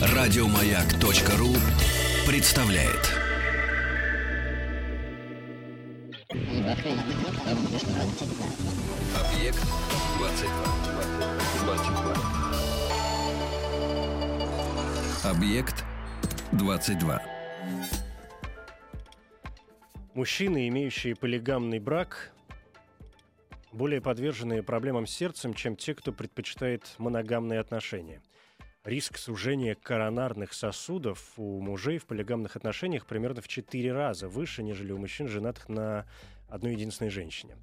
Радиомаяк.ру представляет. Объект 22. Объект 22. Мужчины, имеющие полигамный брак, более подвержены проблемам с сердцем, чем те, кто предпочитает моногамные отношения. Риск сужения коронарных сосудов у мужей в полигамных отношениях примерно в 4 раза выше, нежели у мужчин, женатых на одной единственной женщине.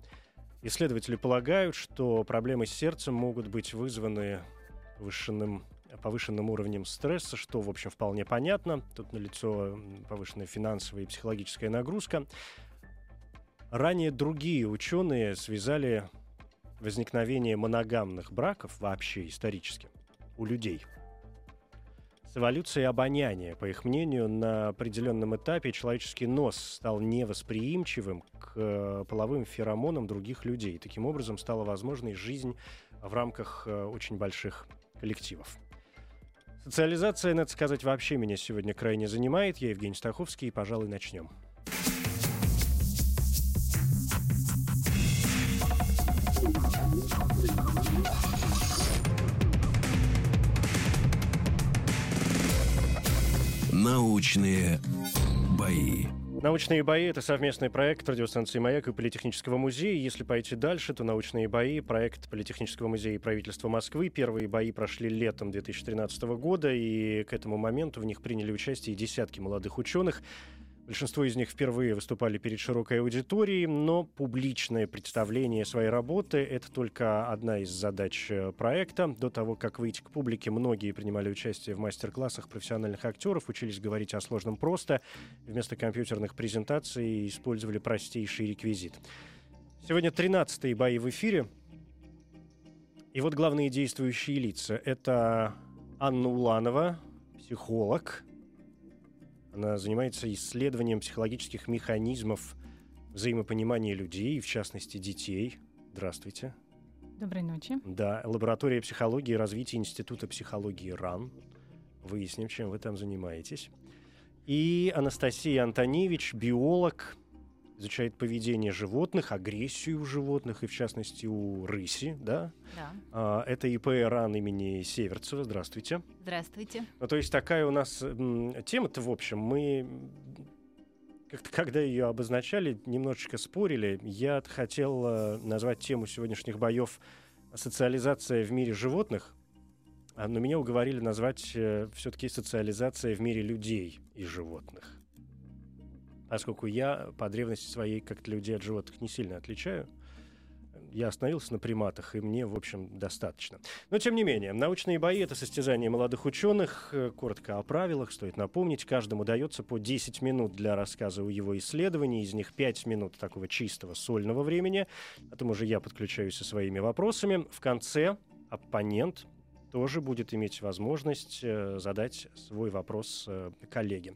Исследователи полагают, что проблемы с сердцем могут быть вызваны повышенным, повышенным уровнем стресса, что, в общем, вполне понятно. Тут налицо повышенная финансовая и психологическая нагрузка. Ранее другие ученые связали возникновение моногамных браков вообще исторически у людей – с эволюцией обоняния. По их мнению, на определенном этапе человеческий нос стал невосприимчивым к э, половым феромонам других людей. Таким образом, стала возможной жизнь в рамках э, очень больших коллективов. Социализация, надо сказать, вообще меня сегодня крайне занимает. Я Евгений Стаховский, и, пожалуй, начнем. Научные бои. Научные бои — это совместный проект радиостанции «Маяк» и Политехнического музея. Если пойти дальше, то научные бои — проект Политехнического музея и правительства Москвы. Первые бои прошли летом 2013 года, и к этому моменту в них приняли участие десятки молодых ученых. Большинство из них впервые выступали перед широкой аудиторией, но публичное представление своей работы — это только одна из задач э, проекта. До того, как выйти к публике, многие принимали участие в мастер-классах профессиональных актеров, учились говорить о сложном просто, вместо компьютерных презентаций использовали простейший реквизит. Сегодня 13-е бои в эфире. И вот главные действующие лица. Это Анна Уланова, психолог, она занимается исследованием психологических механизмов взаимопонимания людей, в частности детей. Здравствуйте. Доброй ночи. Да, лаборатория психологии и развития Института психологии РАН. Выясним, чем вы там занимаетесь. И Анастасия Антоневич, биолог, изучает поведение животных, агрессию у животных, и в частности у рыси, да? Да. А, это ИП РАН имени Северцева. Здравствуйте. Здравствуйте. Ну, то есть такая у нас тема-то, в общем, мы как-то, когда ее обозначали, немножечко спорили. Я хотел э, назвать тему сегодняшних боев «Социализация в мире животных», а, но меня уговорили назвать э, все-таки «Социализация в мире людей и животных» поскольку я по древности своей как-то людей от животных не сильно отличаю. Я остановился на приматах, и мне, в общем, достаточно. Но, тем не менее, научные бои — это состязание молодых ученых. Коротко о правилах стоит напомнить. Каждому дается по 10 минут для рассказа о его исследовании. Из них 5 минут такого чистого сольного времени. Потом уже я подключаюсь со своими вопросами. В конце оппонент тоже будет иметь возможность э, задать свой вопрос э, коллеге.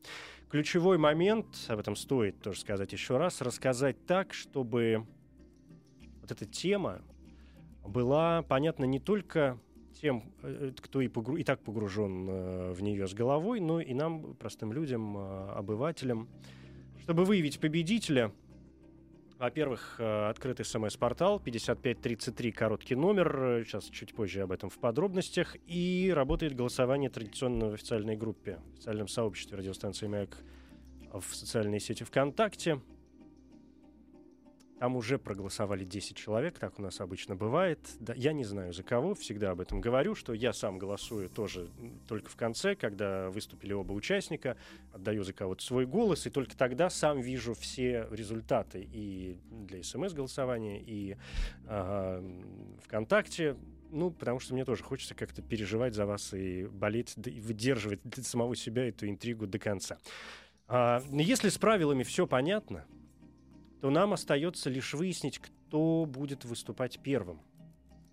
Ключевой момент, об этом стоит тоже сказать еще раз, рассказать так, чтобы вот эта тема была понятна не только тем, э, кто и, погру... и так погружен в нее с головой, но и нам, простым людям, обывателям, чтобы выявить победителя – во-первых, э, открытый смс-портал 5533, короткий номер. Сейчас чуть позже об этом в подробностях. И работает голосование традиционно в официальной группе, в официальном сообществе радиостанции «Маяк» в социальной сети ВКонтакте. Там уже проголосовали 10 человек, так у нас обычно бывает. Да, я не знаю за кого, всегда об этом говорю, что я сам голосую тоже только в конце, когда выступили оба участника, отдаю за кого-то свой голос, и только тогда сам вижу все результаты и для смс-голосования, и э, ВКонтакте. Ну, потому что мне тоже хочется как-то переживать за вас и болеть, и выдерживать для самого себя эту интригу до конца. А, если с правилами все понятно, то нам остается лишь выяснить, кто будет выступать первым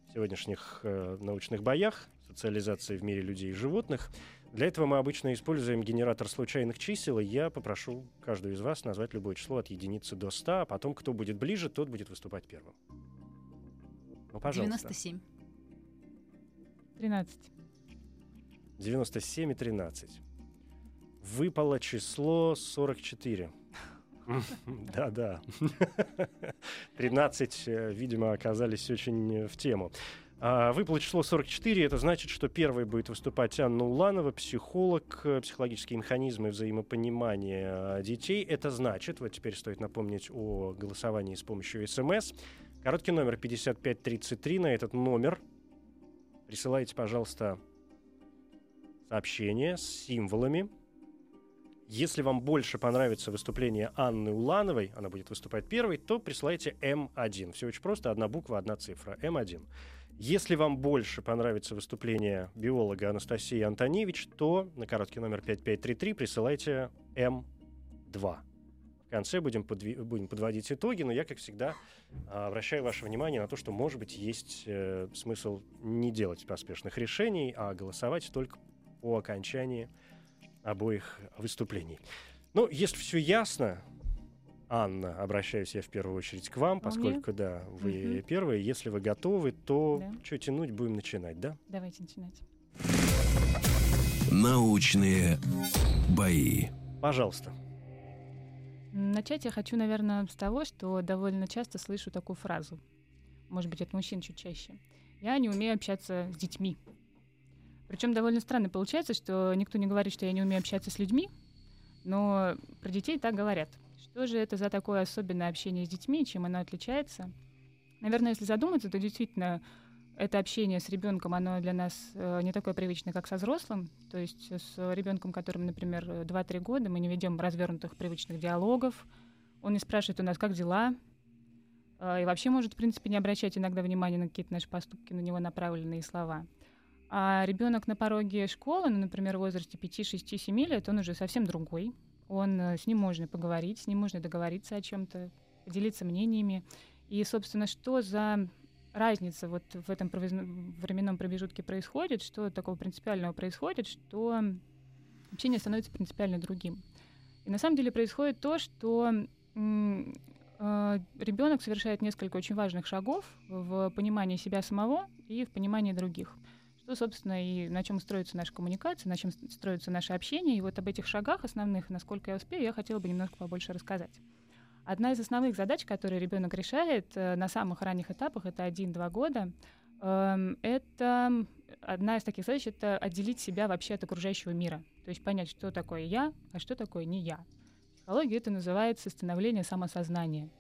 в сегодняшних э, научных боях, социализации в мире людей и животных. Для этого мы обычно используем генератор случайных чисел, и я попрошу каждого из вас назвать любое число от единицы до 100, а потом, кто будет ближе, тот будет выступать первым. Ну, пожалуйста. 97. 13. 97 и 13. Выпало число 44. Да-да. 13, э, видимо, оказались очень в тему. А, выпало число 44, это значит, что первой будет выступать Анна Уланова, психолог, э, психологические механизмы взаимопонимания детей. Это значит, вот теперь стоит напомнить о голосовании с помощью СМС. Короткий номер 5533, на этот номер присылайте, пожалуйста, сообщение с символами. Если вам больше понравится выступление Анны Улановой, она будет выступать первой, то присылайте М1. Все очень просто, одна буква, одна цифра. М1. Если вам больше понравится выступление биолога Анастасии Антоневич, то на короткий номер 5533 присылайте М2. В конце будем, подви- будем подводить итоги, но я, как всегда, обращаю ваше внимание на то, что, может быть, есть э, смысл не делать поспешных решений, а голосовать только по окончании обоих выступлений. Ну, если все ясно, Анна, обращаюсь я в первую очередь к вам, поскольку, да, вы Мгм. первые. Если вы готовы, то Да. что тянуть, будем начинать, да? Давайте начинать. Научные бои. Пожалуйста. Начать я хочу, наверное, с того, что довольно часто слышу такую фразу. Может быть, от мужчин чуть чаще. Я не умею общаться с детьми. Причем довольно странно получается, что никто не говорит, что я не умею общаться с людьми, но про детей так говорят. Что же это за такое особенное общение с детьми, чем оно отличается? Наверное, если задуматься, то действительно это общение с ребенком, оно для нас э, не такое привычное, как со взрослым. То есть с ребенком, которому, например, 2-3 года, мы не ведем развернутых привычных диалогов. Он не спрашивает у нас, как дела, э, и вообще может, в принципе, не обращать иногда внимания на какие-то наши поступки, на него направленные слова. А ребенок на пороге школы, ну, например, в возрасте 5, 6, 7 лет, он уже совсем другой. Он, э, с ним можно поговорить, с ним можно договориться о чем-то, поделиться мнениями. И, собственно, что за разница вот в этом временном промежутке происходит, что такого принципиального происходит, что общение становится принципиально другим. И на самом деле происходит то, что ребенок совершает несколько очень важных шагов в понимании себя самого и в понимании других. Что, собственно, и на чем строится наша коммуникация, на чем строится наше общение. И вот об этих шагах основных, насколько я успею, я хотела бы немножко побольше рассказать. Одна из основных задач, которые ребенок решает э, на самых ранних этапах, это 1-2 года, э, это одна из таких задач, это отделить себя вообще от окружающего мира. То есть понять, что такое я, а что такое не я. В психологии это называется становление самосознания.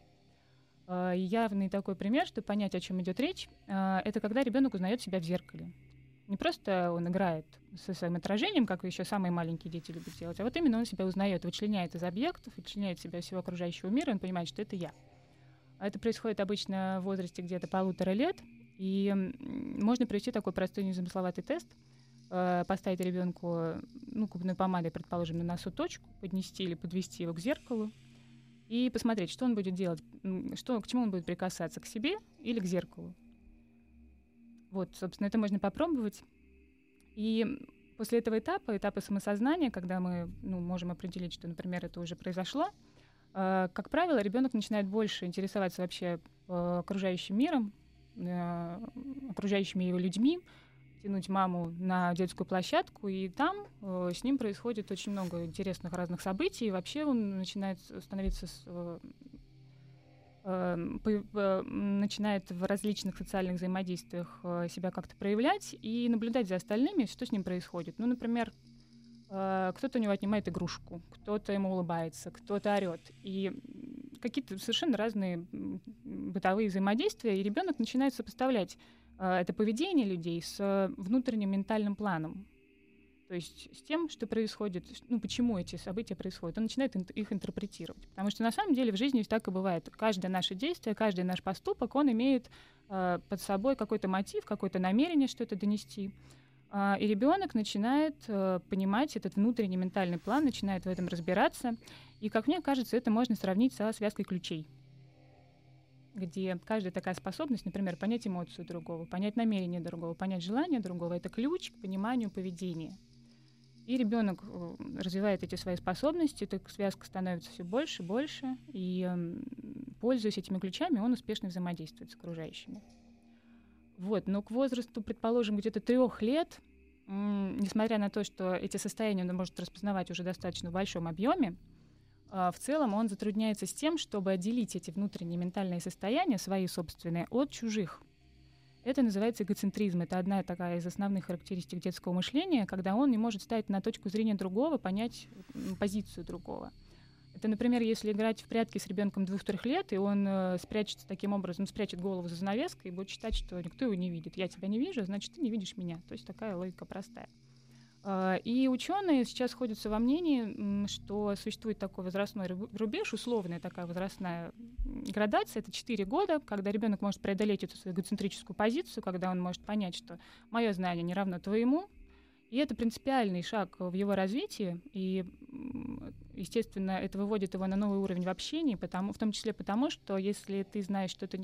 Э, явный такой пример, чтобы понять, о чем идет речь, э, это когда ребенок узнает себя в зеркале. Не просто он играет со своим отражением, как еще самые маленькие дети любят делать, а вот именно он себя узнает, вычленяет из объектов, вычленяет себя всего окружающего мира, он понимает, что это я. Это происходит обычно в возрасте где-то полутора лет, и можно провести такой простой незамысловатый тест, э, поставить ребенку ну, губной помадой, предположим, на носу точку, поднести или подвести его к зеркалу, и посмотреть, что он будет делать, что, к чему он будет прикасаться, к себе или к зеркалу. Вот, собственно, это можно попробовать. И после этого этапа, этапа самосознания, когда мы ну, можем определить, что, например, это уже произошло, э, как правило, ребенок начинает больше интересоваться вообще э, окружающим миром, э, окружающими его людьми, тянуть маму на детскую площадку, и там э, с ним происходит очень много интересных разных событий, и вообще он начинает становиться с, э, начинает в различных социальных взаимодействиях себя как-то проявлять и наблюдать за остальными, что с ним происходит. Ну, например, кто-то у него отнимает игрушку, кто-то ему улыбается, кто-то орет. И какие-то совершенно разные бытовые взаимодействия, и ребенок начинает сопоставлять это поведение людей с внутренним ментальным планом. То есть с тем, что происходит, ну, почему эти события происходят. Он начинает их интерпретировать. Потому что на самом деле в жизни так и бывает. Каждое наше действие, каждый наш поступок, он имеет э, под собой какой-то мотив, какое-то намерение что-то донести. Э, и ребенок начинает э, понимать этот внутренний ментальный план, начинает в этом разбираться. И, как мне кажется, это можно сравнить со связкой ключей где каждая такая способность, например, понять эмоцию другого, понять намерение другого, понять желание другого, это ключ к пониманию поведения. И ребенок развивает эти свои способности, эта связка становится все больше и больше, и пользуясь этими ключами, он успешно взаимодействует с окружающими. Вот, но к возрасту, предположим, где-то трех лет, несмотря на то, что эти состояния он может распознавать уже достаточно в большом объеме, а, в целом он затрудняется с тем, чтобы отделить эти внутренние ментальные состояния, свои собственные, от чужих. Это называется эгоцентризм. Это одна такая из основных характеристик детского мышления, когда он не может ставить на точку зрения другого, понять позицию другого. Это, например, если играть в прятки с ребенком двух-трех лет, и он э, спрячется таким образом, спрячет голову за занавеской и будет считать, что никто его не видит. Я тебя не вижу, значит, ты не видишь меня. То есть такая логика простая. Э, и ученые сейчас сходятся во мнении, что существует такой возрастной рубеж, условная такая возрастная градация, это 4 года, когда ребенок может преодолеть эту свою эгоцентрическую позицию, когда он может понять, что мое знание не равно твоему, и это принципиальный шаг в его развитии, и, естественно, это выводит его на новый уровень в общении, потому, в том числе потому, что если ты знаешь что-то,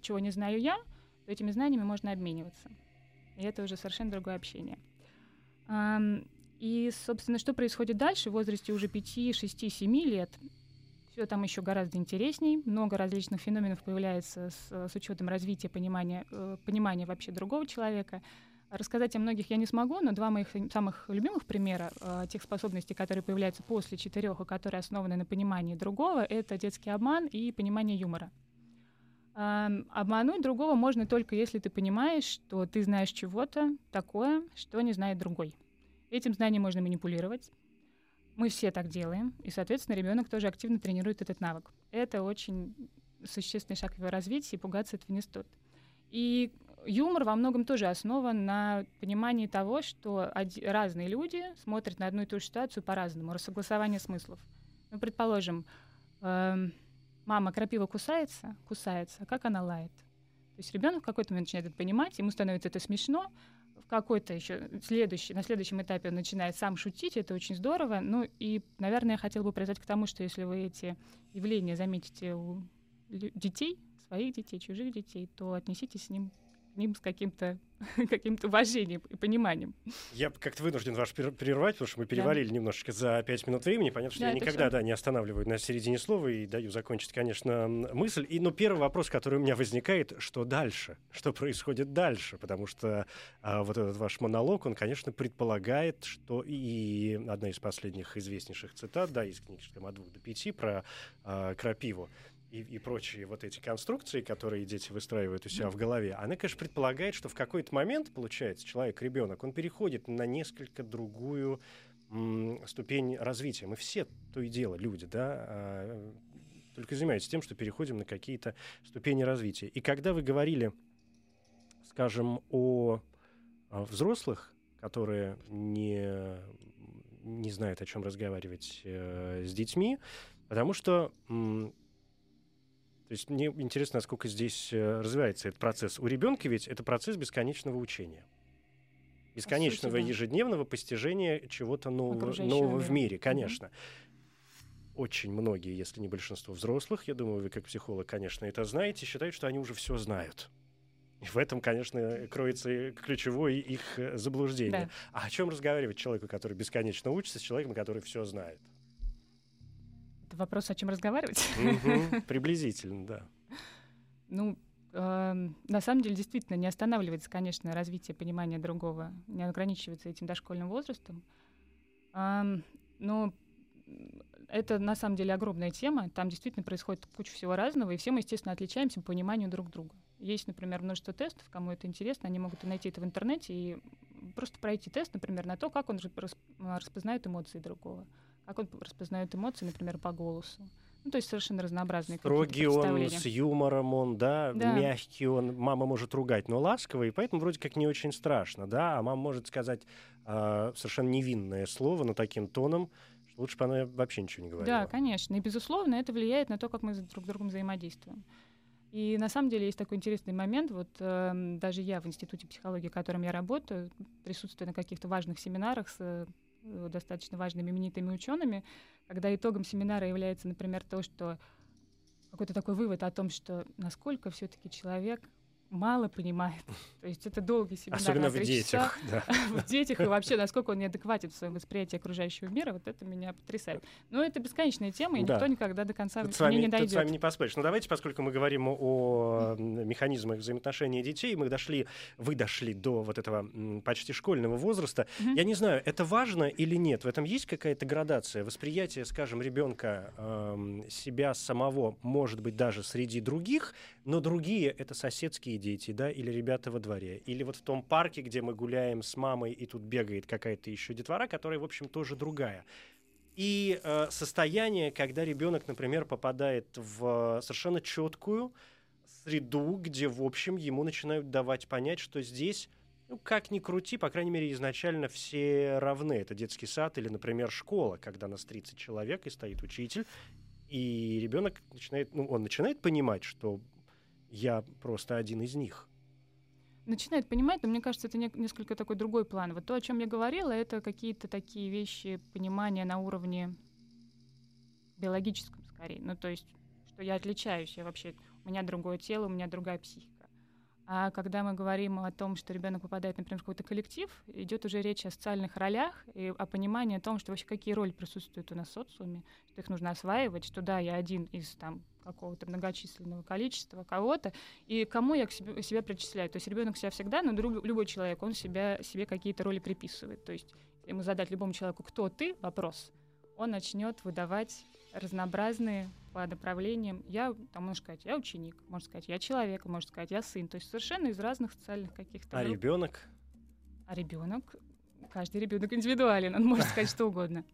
чего не знаю я, то этими знаниями можно обмениваться. И это уже совершенно другое общение. И, собственно, что происходит дальше в возрасте уже 5, 6, 7 лет? Все там еще гораздо интересней. Много различных феноменов появляется с, с учетом развития понимания, э, понимания вообще другого человека — Рассказать о многих я не смогу, но два моих самых любимых примера э, тех способностей, которые появляются после четырех и которые основаны на понимании другого, это детский обман и понимание юмора. Обмануть другого можно только если ты понимаешь, что ты знаешь чего-то такое, что не знает другой. Этим знанием можно манипулировать. Мы все так делаем, и, соответственно, ребенок тоже активно тренирует этот навык. Это очень существенный шаг в его развитии, и пугаться этого не стоит. И юмор во многом тоже основан на понимании того, что разные люди смотрят на одну и ту же ситуацию по-разному, рассогласование смыслов. Ну, предположим, э, мама крапива кусается, кусается, как она лает? То есть ребенок в какой-то момент начинает это понимать, ему становится это смешно, в какой-то еще следующий, на следующем этапе он начинает сам шутить, это очень здорово. Ну и, наверное, я хотела бы произойти к тому, что если вы эти явления заметите у детей, своих детей, чужих детей, то отнеситесь с ним ним с каким-то каким уважением и пониманием. Я как-то вынужден вас прервать, потому что мы перевалили да. немножечко за пять минут времени. Понятно, что да, я никогда да, не останавливаю на середине слова и даю закончить, конечно, мысль. И, но первый вопрос, который у меня возникает, что дальше? Что происходит дальше? Потому что а, вот этот ваш монолог, он, конечно, предполагает, что и одна из последних известнейших цитат, да, из там, «От двух до пяти» про а, крапиву, и, и прочие вот эти конструкции, которые дети выстраивают у себя в голове, она, конечно, предполагает, что в какой-то момент, получается, человек, ребенок, он переходит на несколько другую м, ступень развития. Мы все то и дело, люди, да, а, только занимаетесь тем, что переходим на какие-то ступени развития. И когда вы говорили, скажем, о, о взрослых, которые не, не знают, о чем разговаривать э, с детьми, потому что то есть мне интересно, насколько здесь э, развивается этот процесс. У ребенка ведь это процесс бесконечного учения. Бесконечного сути, да. ежедневного постижения чего-то нового, нового в мире, конечно. Угу. Очень многие, если не большинство взрослых, я думаю, вы как психолог, конечно, это знаете, считают, что они уже все знают. И в этом, конечно, кроется ключевое их э, заблуждение. Да. А о чем разговаривать человеку, который бесконечно учится, с человеком, который все знает? Вопрос, о чем разговаривать. Приблизительно, да. Ну, эм, на самом деле, действительно, не останавливается, конечно, развитие понимания другого, не ограничивается этим дошкольным возрастом. но это на самом деле огромная тема. Там действительно происходит куча всего разного, и все мы, естественно, отличаемся по пониманию друг друга. Есть, например, множество тестов, кому это интересно, они могут найти это в интернете и просто пройти тест, например, на то, как он распознает эмоции другого как он распознает эмоции, например, по голосу. Ну, то есть совершенно разнообразные Строгий он, с юмором он, да, да, мягкий он, мама может ругать, но ласковый, поэтому вроде как не очень страшно, да, а мама может сказать э, совершенно невинное слово, но таким тоном, что лучше бы она вообще ничего не говорила. Да, конечно, и безусловно это влияет на то, как мы друг с другом взаимодействуем. И на самом деле есть такой интересный момент, вот э, даже я в институте психологии, в котором я работаю, присутствую на каких-то важных семинарах с Э, достаточно важными именитыми учеными, когда итогом семинара является, например, то, что какой-то такой вывод о том, что насколько все-таки человек мало понимает. То есть это долгий семинар Особенно в детях. часа. Да. в детях и вообще, насколько он неадекватен в своем восприятии окружающего мира, вот это меня потрясает. Но это бесконечная тема, и Да. никто никогда до конца Тут ней вами, не тут с вами дойдет. не поспоришь. Но давайте, поскольку мы говорим о механизмах взаимоотношений детей, мы дошли, вы дошли до вот этого почти школьного возраста. Мгм. Я не знаю, это важно или нет. В этом есть какая-то градация восприятия, скажем, ребенка эм, себя самого, может быть, даже среди других, но другие это соседские дети, да, или ребята во дворе, или вот в том парке, где мы гуляем с мамой, и тут бегает какая-то еще детвора, которая, в общем, тоже другая. И э, состояние, когда ребенок, например, попадает в совершенно четкую среду, где, в общем, ему начинают давать понять, что здесь, ну, как ни крути, по крайней мере, изначально все равны. Это детский сад или, например, школа, когда нас 30 человек и стоит учитель, и ребенок начинает, ну, он начинает понимать, что я просто один из них. Начинает понимать, но мне кажется, это не- несколько такой другой план. Вот то, о чем я говорила, это какие-то такие вещи, понимания на уровне биологическом скорее. Ну, то есть, что я отличаюсь, я вообще, у меня другое тело, у меня другая психика. А когда мы говорим о том, что ребенок попадает, например, в какой-то коллектив, идет уже речь о социальных ролях и о понимании о том, что вообще какие роли присутствуют у нас в социуме, что их нужно осваивать, что да, я один из там какого-то многочисленного количества кого-то, и кому я к себе, себя причисляю. То есть ребенок себя всегда, но друг- любой человек, он себя, себе какие-то роли приписывает. То есть ему задать любому человеку, кто ты, вопрос, он начнет выдавать разнообразные по направлениям. Я, там, можно сказать, я ученик, можно сказать, я человек, можно сказать, я сын. То есть совершенно из разных социальных каких-то А групп. ребенок А ребенок, каждый ребенок индивидуален, он может сказать что угодно.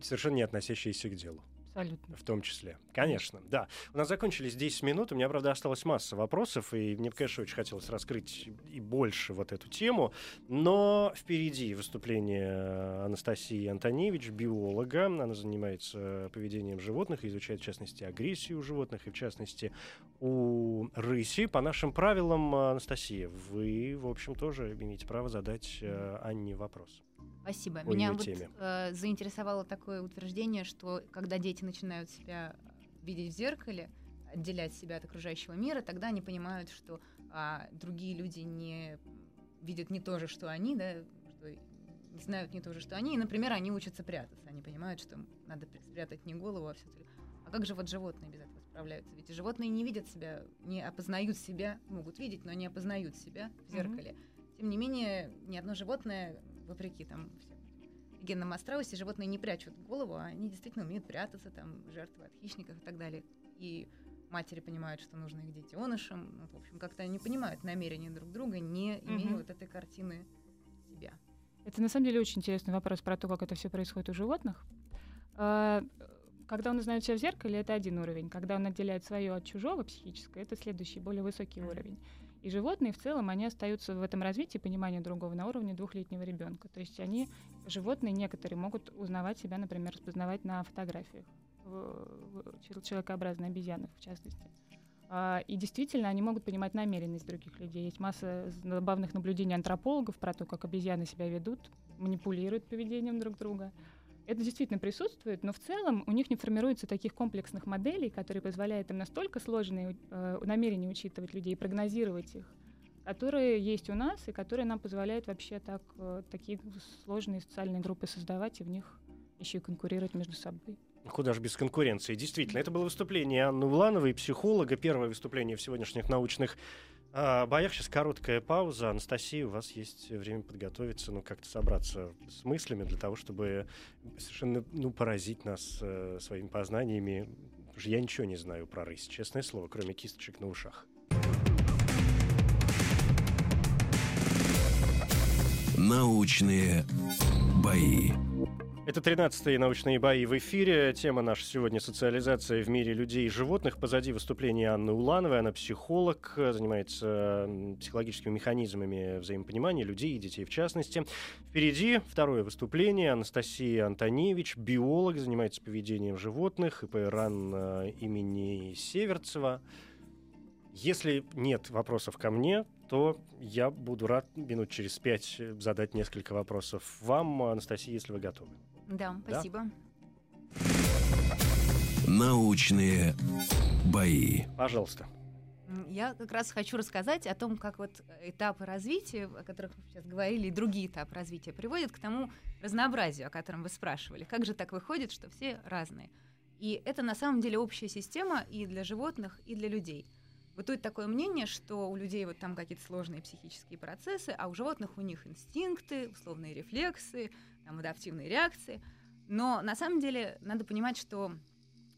совершенно не относящийся к делу. Абсолютно. В том числе. Конечно, да. У нас закончились 10 минут. У меня, правда, осталась масса вопросов, и мне, конечно, очень хотелось раскрыть и больше вот эту тему. Но впереди выступление Анастасии Антоневич, биолога. Она занимается поведением животных, изучает, в частности, агрессию у животных, и, в частности, у рыси. По нашим правилам, Анастасия, вы, в общем, тоже имеете право задать э, Анне вопрос. Спасибо. По Меня вот теме. э, заинтересовало такое утверждение, что когда дети начинают себя видеть в зеркале, отделять себя от окружающего мира, тогда они понимают, что а, другие люди не видят не то же, что они, да, что не знают не то же, что они. И, например, они учатся прятаться. Они понимают, что надо спрятать не голову, а все А как же вот животные без этого справляются? Ведь животные не видят себя, не опознают себя, могут видеть, но не опознают себя в зеркале. Тем не менее, ни одно животное, вопреки там всем легендам о страусе, животные не прячут голову, а они действительно умеют прятаться, там, жертвы от хищников и так далее. И матери понимают, что нужно их детенышам. Ну, в общем, как-то они понимают намерения друг друга, не имея Мгм. вот этой картины себя. Это на самом деле очень интересный вопрос про то, как это все происходит у животных. А, Когда он узнает себя в зеркале, это один уровень. Когда он отделяет свое от чужого психическое, это следующий, более высокий уровень. И животные в целом, они остаются в этом развитии понимания другого на уровне двухлетнего ребенка. То есть они, животные некоторые, могут узнавать себя, например, распознавать на фотографиях. в- в- в частности. А, И действительно, они могут понимать намеренность других людей. Есть масса забавных наблюдений антропологов про то, как обезьяны себя ведут, манипулируют поведением друг друга. Это действительно присутствует, но в целом у них не формируется таких комплексных моделей, которые позволяют им настолько сложные э, намерения учитывать людей, прогнозировать их, которые есть у нас и которые нам позволяют вообще так, э, такие сложные социальные группы создавать и в них еще и конкурировать между собой. Куда же без конкуренции? Действительно, это было выступление Анны Улановой, психолога, первое выступление в сегодняшних научных а, боях. Сейчас короткая пауза. Анастасия, у вас есть время подготовиться, ну, как-то собраться с мыслями для того, чтобы совершенно, ну, поразить нас э, своими познаниями. Я ничего не знаю про рысь, честное слово, кроме кисточек на ушах. Научные бои. Это 13-е научные бои в эфире. Тема наша сегодня «Социализация в мире людей и животных». Позади выступления Анны Улановой. Она психолог, занимается м, психологическими механизмами взаимопонимания людей и детей в частности. Впереди второе выступление. Анастасия Антоневич, биолог, занимается поведением животных, ИП РАН э, имени Северцева. Если нет вопросов ко мне, то я буду рад минут через пять э, задать несколько вопросов вам, Анастасия, если вы готовы. Да, Да? спасибо. Научные бои. Пожалуйста. Я как раз хочу рассказать о том, как вот этапы развития, о которых мы сейчас говорили, и другие этапы развития приводят к тому разнообразию, о котором вы спрашивали. Как же так выходит, что все разные? И это на самом деле общая система и для животных, и для людей. Бытует такое мнение, что у людей вот там какие-то сложные психические процессы, а у животных у них инстинкты, условные рефлексы, там, адаптивные реакции. Но на самом деле надо понимать, что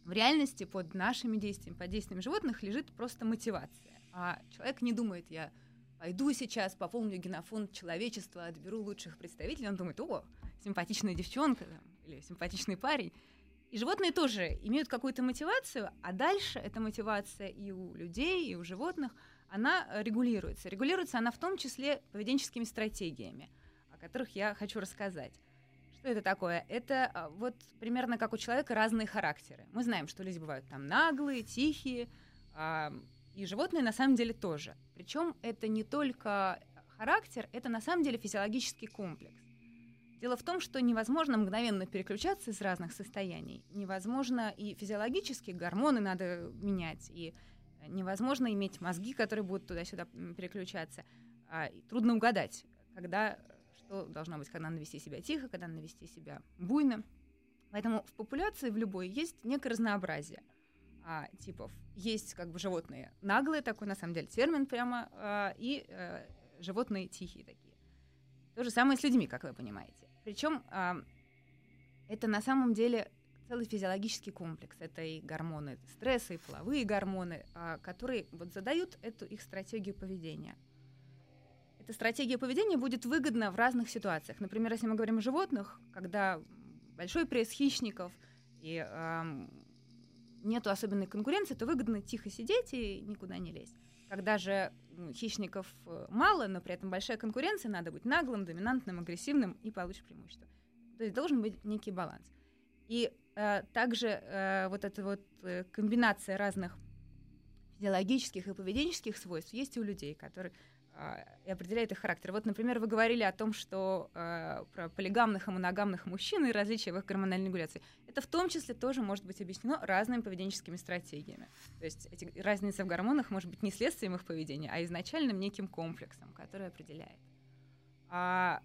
в реальности под нашими действиями, под действиями животных лежит просто мотивация. А человек не думает, я пойду сейчас, пополню генофонд человечества, отберу лучших представителей. Он думает, о, симпатичная девчонка там, или симпатичный парень. И животные тоже имеют какую-то мотивацию, а дальше эта мотивация и у людей, и у животных, она регулируется. Регулируется она в том числе поведенческими стратегиями, о которых я хочу рассказать. Что это такое? Это а, вот примерно как у человека разные характеры. Мы знаем, что люди бывают там наглые, тихие, и животные на самом деле тоже. Причем это не только характер, это на самом деле физиологический комплекс. Дело в том, что невозможно мгновенно переключаться из разных состояний. Невозможно и физиологически гормоны надо менять, и невозможно иметь мозги, которые будут туда-сюда переключаться. А, трудно угадать, когда что должно быть, когда надо вести себя тихо, когда надо вести себя буйно. Поэтому в популяции в любой есть некое разнообразие а, типов. Есть как бы животные наглые, такой на самом деле термин прямо, а, и а, животные тихие такие. То же самое с людьми, как вы понимаете. Причем а, это на самом деле целый физиологический комплекс. Это и гормоны стресса, и половые гормоны, а, которые вот задают эту их стратегию поведения – эта стратегия поведения будет выгодна в разных ситуациях. Например, если мы говорим о животных, когда большой пресс хищников и э, нету особенной конкуренции, то выгодно тихо сидеть и никуда не лезть. Когда же хищников э, мало, но при этом большая конкуренция, надо быть наглым, доминантным, агрессивным и получишь преимущество. То есть должен быть некий баланс. И э, также э, вот эта вот э, комбинация разных физиологических и поведенческих свойств есть и у людей, которые и определяет их характер. Вот, например, вы говорили о том, что э, про полигамных и моногамных мужчин и различия в их гормональной регуляции. Это в том числе тоже может быть объяснено разными поведенческими стратегиями. То есть эти, разница в гормонах может быть не следствием их поведения, а изначальным неким комплексом, который определяет. А,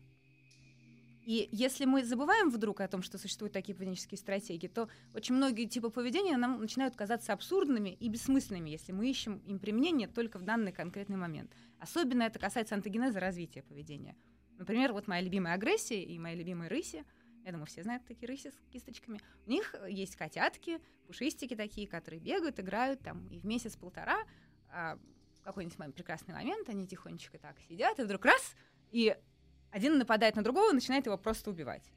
и если мы забываем вдруг о том, что существуют такие поведенческие стратегии, то очень многие типы поведения нам начинают казаться абсурдными и бессмысленными, если мы ищем им применение только в данный конкретный момент. Особенно это касается антогенеза развития поведения. Например, вот моя любимая агрессия и мои любимые рыси, я думаю, все знают такие рыси с кисточками. У них есть котятки, пушистики такие, которые бегают, играют там и в месяц-полтора а, в какой-нибудь момент, прекрасный момент они тихонечко так сидят, и вдруг раз, и один нападает на другого и начинает его просто убивать.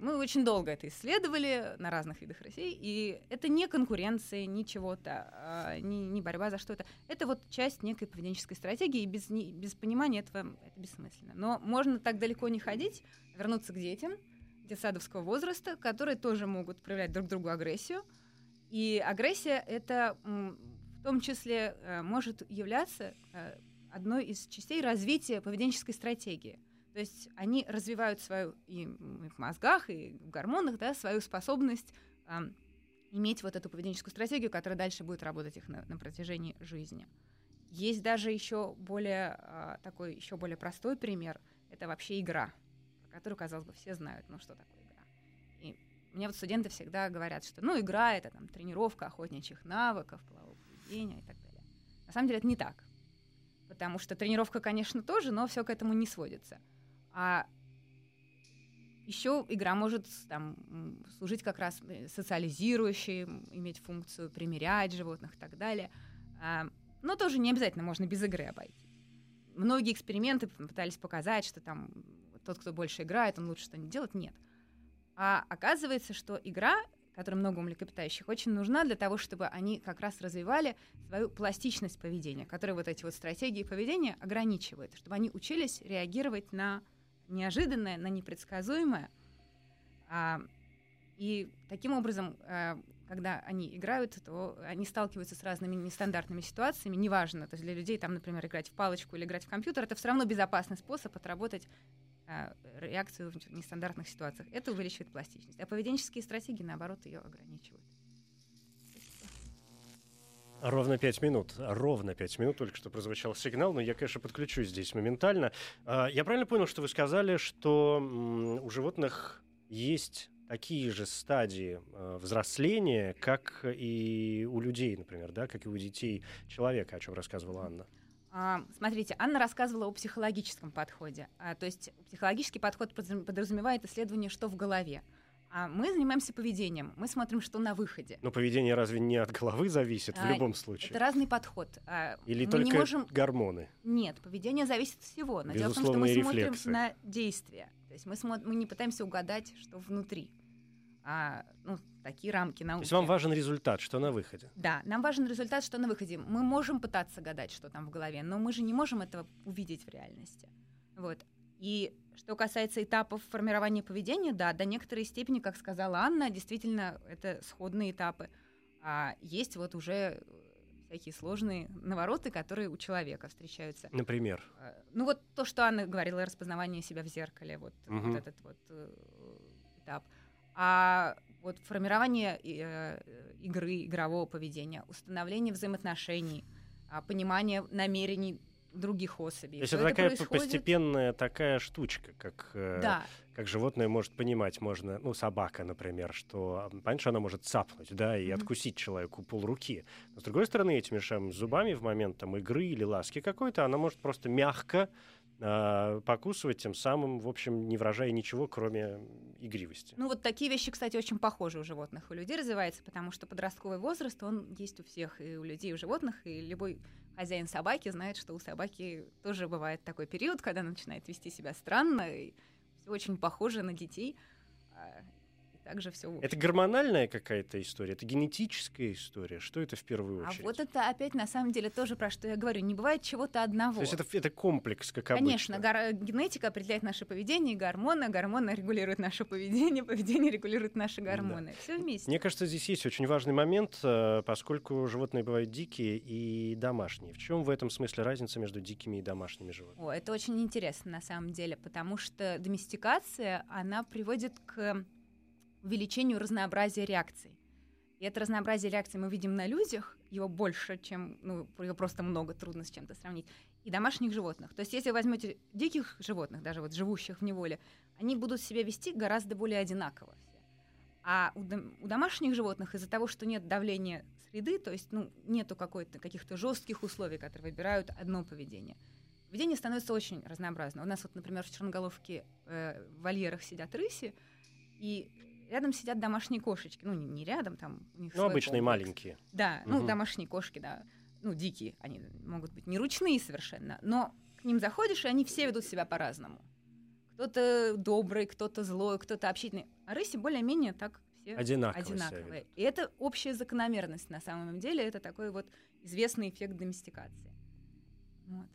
Мы очень долго это исследовали на разных видах России, и это не конкуренция, ни чего-то, а, не, не борьба за что-то. Это вот часть некой поведенческой стратегии, и без, без понимания этого это бессмысленно. Но можно так далеко не ходить, вернуться к детям детсадовского возраста, которые тоже могут проявлять друг другу агрессию. И агрессия это в том числе э, может являться э, одной из частей развития поведенческой стратегии – то есть они развивают свою и в мозгах, и в гормонах, да, свою способность э, иметь вот эту поведенческую стратегию, которая дальше будет работать их на, на протяжении жизни. Есть даже еще более э, такой еще более простой пример. Это вообще игра, про которую, казалось бы, все знают, ну что такое игра. И мне вот студенты всегда говорят, что ну игра это там тренировка охотничьих навыков, полового поведения и так далее. На самом деле это не так. Потому что тренировка, конечно, тоже, но все к этому не сводится. А еще игра может там, служить как раз э, социализирующей, иметь функцию примерять животных и так далее. А, но тоже не обязательно можно без игры обойти. Многие эксперименты пытались показать, что там тот, кто больше играет, он лучше что-нибудь делает. Нет. А оказывается, что игра, которая много млекопитающих, очень нужна для того, чтобы они как раз развивали свою пластичность поведения, которая вот эти вот стратегии поведения ограничивает, чтобы они учились реагировать на неожиданное, на непредсказуемое. А, и таким образом, а, когда они играют, то они сталкиваются с разными нестандартными ситуациями. Неважно, то есть для людей, там, например, играть в палочку или играть в компьютер, это все равно безопасный способ отработать а, реакцию в нестандартных ситуациях. Это увеличивает пластичность. А поведенческие стратегии, наоборот, ее ограничивают. Ровно пять минут. Ровно пять минут только что прозвучал сигнал, но я, конечно, подключусь здесь моментально. А, я правильно понял, что вы сказали, что у животных есть такие же стадии э, взросления, как и у людей, например, да, как и у детей человека, о чем рассказывала Анна. А, смотрите, Анна рассказывала о психологическом подходе. А, то есть психологический подход подразумевает исследование, что в голове. А мы занимаемся поведением. Мы смотрим, что на выходе. Но поведение разве не от головы зависит а, в любом случае? Это разный подход. А, Или мы только не можем... гормоны? Нет, поведение зависит от всего. Но дело в том, что мы рефлексы. смотрим на действия. То есть мы, смо... мы не пытаемся угадать, что внутри. А, ну, такие рамки науки. То есть вам важен результат, что на выходе? Да, нам важен результат, что на выходе. Мы можем пытаться гадать, что там в голове, но мы же не можем этого увидеть в реальности. Вот. И что касается этапов формирования поведения, да, до некоторой степени, как сказала Анна, действительно, это сходные этапы. А есть вот уже всякие сложные навороты, которые у человека встречаются. Например? А, ну вот то, что Анна говорила, распознавание себя в зеркале, вот, угу. вот этот вот э, этап. А вот формирование э, игры, игрового поведения, установление взаимоотношений, а, понимание намерений других особей. То есть это, такая происходит... постепенная такая штучка, как, э, да. как животное может понимать, можно, ну, собака, например, что, что она может цапнуть, да, и mm-hmm. откусить человеку пол руки. Но, с другой стороны, этими самыми зубами в момент там, игры или ласки какой-то, она может просто мягко э, покусывать, тем самым, в общем, не выражая ничего, кроме игривости. Ну вот такие вещи, кстати, очень похожи у животных. У людей развивается, потому что подростковый возраст, он есть у всех, и у людей, и у животных, и любой хозяин собаки знает, что у собаки тоже бывает такой период, когда она начинает вести себя странно, и все очень похоже на детей. А, также все. Это гормональная какая-то история, это генетическая история. Что это в первую очередь? А вот это опять на самом деле тоже про что я говорю. Не бывает чего-то одного. То есть это, это комплекс, как Конечно, обычно. Конечно, генетика определяет наше поведение, гормоны, гормоны регулируют наше поведение, поведение регулирует наши гормоны. Да. Все вместе. Мне кажется, здесь есть очень важный момент, э, поскольку животные бывают дикие и домашние. В чем в этом смысле разница между дикими и домашними животными? О, это очень интересно на самом деле, потому что доместикация, она приводит к увеличению разнообразия реакций. И это разнообразие реакций мы видим на людях, его больше, чем, ну, его просто много, трудно с чем-то сравнить, и домашних животных. То есть если вы возьмете диких животных, даже вот живущих в неволе, они будут себя вести гораздо более одинаково. А у, дом- у домашних животных из-за того, что нет давления среды, то есть ну, нету каких-то жестких условий, которые выбирают одно поведение, поведение становится очень разнообразно. У нас вот, например, в Черноголовке э, в вольерах сидят рыси, и рядом сидят домашние кошечки. Ну, не рядом, там у них Ну, обычные комплекс. маленькие. Да, угу. ну, домашние кошки, да. Ну, дикие, они могут быть не ручные совершенно, но к ним заходишь, и они все ведут себя по-разному. Кто-то добрый, кто-то злой, кто-то общительный. А рыси более-менее так все одинаковые. одинаковые. И это общая закономерность на самом деле. Это такой вот известный эффект доместикации. Вот.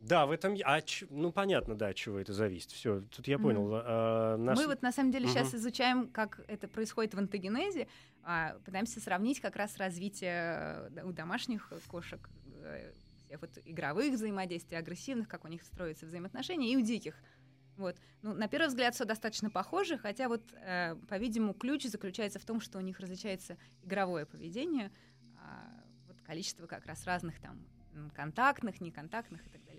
Да, в этом... А, ну, понятно, да, от чего это зависит. Все, тут я понял. Mm-hmm. А, нас... Мы вот на самом деле mm-hmm. сейчас изучаем, как это происходит в антогенезе, а, пытаемся сравнить как раз развитие у домашних кошек, э, всех вот игровых взаимодействий, агрессивных, как у них строятся взаимоотношения, и у диких. Вот. Ну, на первый взгляд все достаточно похоже, хотя вот, э, по-видимому, ключ заключается в том, что у них различается игровое поведение, э, вот количество как раз разных там контактных, неконтактных и так далее.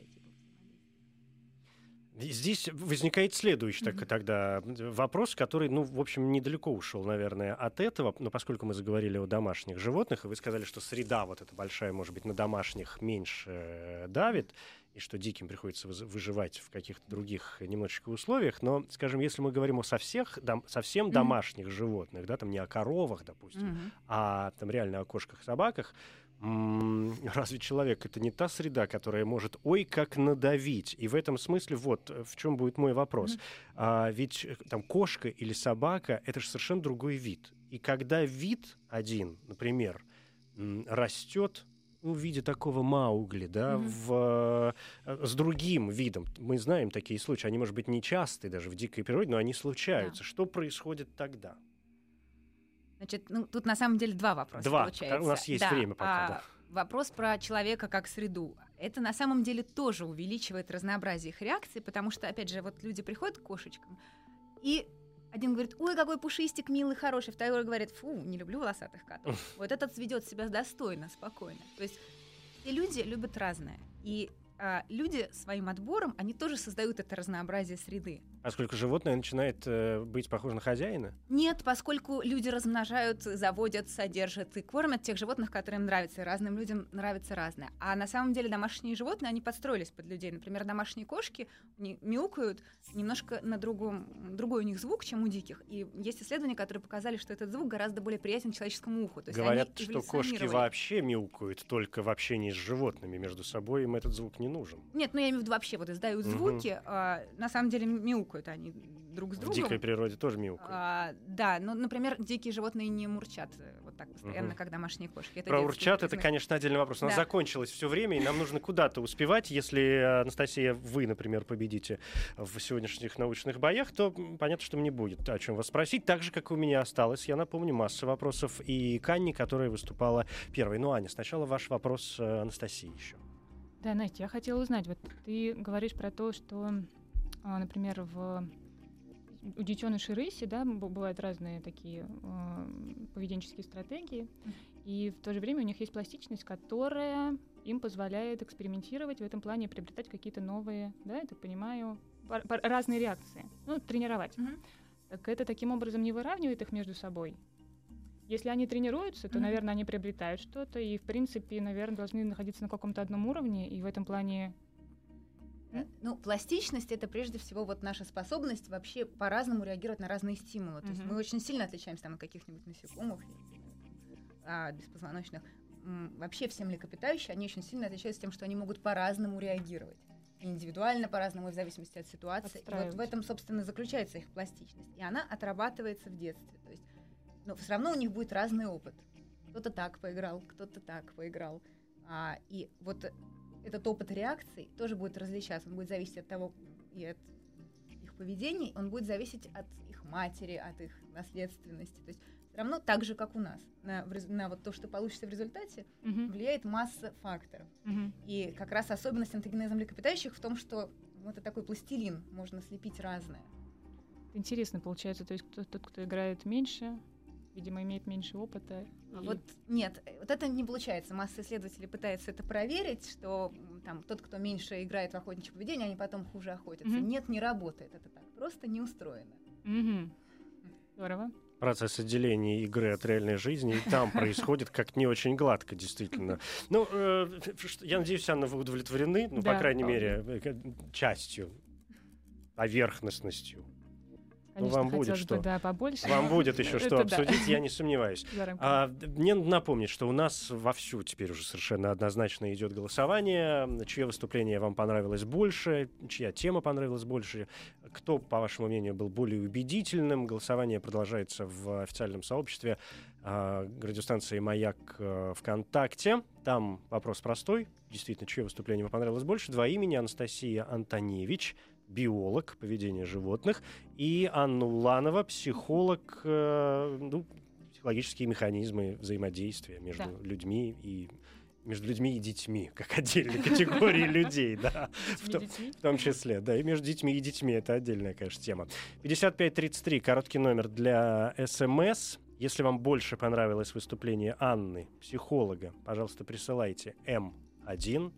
Здесь возникает следующий mm-hmm. так, тогда вопрос, который, ну, в общем, недалеко ушел, наверное, от этого, но поскольку мы заговорили о домашних животных, и вы сказали, что среда вот эта большая, может быть, на домашних меньше э, давит, и что диким приходится выживать в каких-то других немножечко условиях, но, скажем, если мы говорим о со всех, дом, совсем mm-hmm. домашних животных, да, там не о коровах, допустим, mm-hmm. а там реально о кошках, собаках, разве человек это не та среда, которая может ой как надавить? И в этом смысле вот э, в чем будет мой вопрос. Mm-hmm. А, ведь э, там кошка или собака это же совершенно другой вид. И когда вид один, например, растет ну, в виде такого маугли, да, mm-hmm. в, э, с другим видом. Мы знаем такие случаи, они, может быть, не частые даже в дикой природе, но они случаются. Yeah. Что происходит тогда? Значит, ну, тут на самом деле два вопроса два. получается. У нас есть да. время пока. А, да. Вопрос про человека как среду. Это на самом деле тоже увеличивает разнообразие их реакций, потому что, опять же, вот люди приходят к кошечкам, и один говорит, ой, какой пушистик милый, хороший, второй говорит, фу, не люблю волосатых котов. Вот этот ведет себя достойно, спокойно. То есть все люди любят разное. И а, люди своим отбором, они тоже создают это разнообразие среды. Поскольку животное начинает э, быть похоже на хозяина? Нет, поскольку люди размножают, заводят, содержат и кормят тех животных, которые им нравятся. И разным людям нравится разное. А на самом деле домашние животные, они подстроились под людей. Например, домашние кошки мяукают немножко на другом, другой у них звук, чем у диких. И есть исследования, которые показали, что этот звук гораздо более приятен человеческому уху. То есть Говорят, что кошки вообще мяукают только в общении с животными между собой, им этот звук не нужен. Нет, ну я имею в виду вообще вот издают звуки, угу. а, на самом деле мяукают мяукают они друг с другом. В дикой природе тоже мяукают. А, да, ну, например, дикие животные не мурчат э, вот так постоянно, угу. как домашние кошки. Это Про урчат это, конечно, отдельный вопрос. У нас да. закончилось все время, и нам нужно куда-то успевать. Если, Анастасия, вы, например, победите в сегодняшних научных боях, то понятно, что мне будет о чем вас спросить. Так же, как у меня осталось, я напомню, масса вопросов и к Анне, которая выступала первой. Ну, Аня, сначала ваш вопрос э, Анастасии еще. Да, Настя, я хотела узнать, вот ты говоришь про то, что например, в у детенышей рыси, да, бывают разные такие э, поведенческие стратегии, и в то же время у них есть пластичность, которая им позволяет экспериментировать в этом плане, приобретать какие-то новые, да, я так понимаю, разные реакции, ну, тренировать. Mm-hmm. Так это таким образом не выравнивает их между собой. Если они тренируются, то, mm-hmm. наверное, они приобретают что-то, и, в принципе, наверное, должны находиться на каком-то одном уровне, и в этом плане Э, ну, пластичность это прежде всего вот наша способность вообще по-разному реагировать на разные стимулы. Mm-hmm. То есть мы очень сильно отличаемся там, от каких-нибудь насекомых, а, беспозвоночных. Вообще все млекопитающие, они очень сильно отличаются тем, что они могут по-разному реагировать. индивидуально по-разному, в зависимости от ситуации. И вот в этом, собственно, заключается их пластичность. И она отрабатывается в детстве. То есть, но все равно у них будет разный опыт. Кто-то так поиграл, кто-то так поиграл. А, и вот этот опыт реакций тоже будет различаться. Он будет зависеть от того и от их поведения, он будет зависеть от их матери, от их наследственности. То есть все равно так же, как у нас, на, на вот то, что получится в результате, uh-huh. влияет масса факторов. Uh-huh. И как раз особенность антогенеза млекопитающих в том, что ну, это такой пластилин, можно слепить разное. Интересно получается, то есть кто, тот, кто играет меньше, видимо, имеет меньше опыта. И... Вот нет, вот это не получается. Масса исследователей пытается это проверить, что там тот, кто меньше играет в охотничье поведение, они потом хуже охотятся. Mm-hmm. Нет, не работает это так. Просто не устроено. Mm-hmm. Здорово. Процесс отделения игры от реальной жизни и там происходит как не очень гладко, действительно. Ну, э, я надеюсь, Анна, вы удовлетворены, ну, по крайней мере, э, частью, поверхностностью Конечно, вам будет что. Бы, да, побольше. Вам будет еще что обсудить, я не сомневаюсь. А, мне напомнить, что у нас вовсю теперь уже совершенно однозначно идет голосование. Чье выступление вам понравилось больше, чья тема понравилась больше, кто, по вашему мнению, был более убедительным. Голосование продолжается в официальном сообществе э, радиостанции «Маяк» э, ВКонтакте. Там вопрос простой. Действительно, чье выступление вам понравилось больше? Два имени. Анастасия Антоневич – биолог поведения животных, и Анна Уланова, психолог, э, ну, психологические механизмы взаимодействия между да. людьми и между людьми и детьми, как отдельной категории людей, да, в том, в том числе, да, и между детьми и детьми, это отдельная, конечно, тема. 5533, короткий номер для СМС. Если вам больше понравилось выступление Анны, психолога, пожалуйста, присылайте М1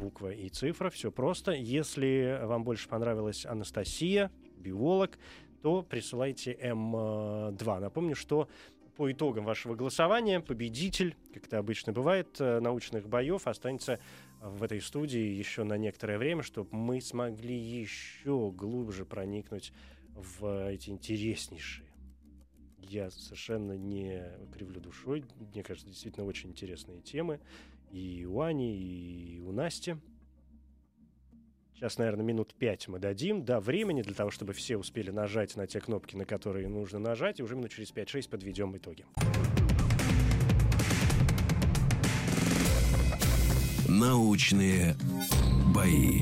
буква и цифра, все просто. Если вам больше понравилась Анастасия, биолог, то присылайте М2. Напомню, что по итогам вашего голосования победитель, как это обычно бывает, э, научных боев останется в этой студии еще на некоторое время, чтобы мы смогли еще глубже проникнуть в эти интереснейшие. Я совершенно не кривлю душой. Мне кажется, действительно очень интересные темы и у Ани, и у Насти. Сейчас, наверное, минут пять мы дадим, да, времени для того, чтобы все успели нажать на те кнопки, на которые нужно нажать, и уже минут через 5-6 подведем итоги. Научные бои.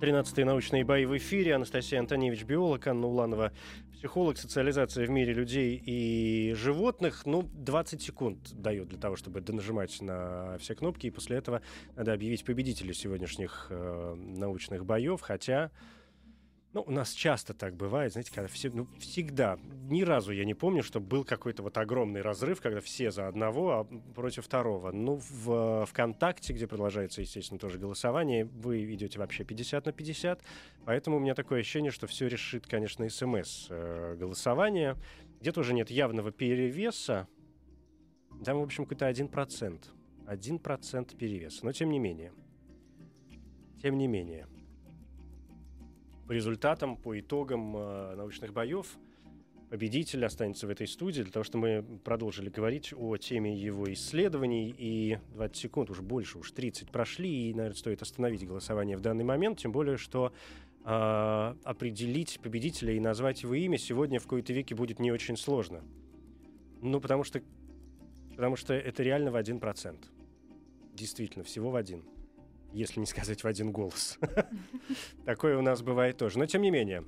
13-е научные бои в эфире. Анастасия Антоневич, биолог, Анна Уланова, психолог, социализация в мире людей и животных. Ну, 20 секунд дает для того, чтобы донажимать на все кнопки, и после этого надо объявить победителя сегодняшних э, научных боев, хотя Ну, у нас часто так бывает, знаете, когда все, ну, всегда, ни разу я не помню, что был какой-то вот огромный разрыв, когда все за одного, а против второго. Ну, в ВКонтакте, где продолжается, естественно, тоже голосование, вы идете вообще 50 на 50, поэтому у меня такое ощущение, что все решит, конечно, СМС-голосование. Где-то уже нет явного перевеса, там, в общем, какой-то один процент. Один процент перевеса, но тем не менее. Тем не менее по результатам, по итогам э, научных боев победитель останется в этой студии, для того, чтобы мы продолжили говорить о теме его исследований. И 20 секунд, уже больше, уж 30 прошли, и, наверное, стоит остановить голосование в данный момент, тем более, что э, определить победителя и назвать его имя сегодня в какой-то веке будет не очень сложно. Ну, потому что, потому что это реально в один процент. Действительно, всего в один если не сказать в один голос. Такое у нас бывает тоже. Но тем не менее.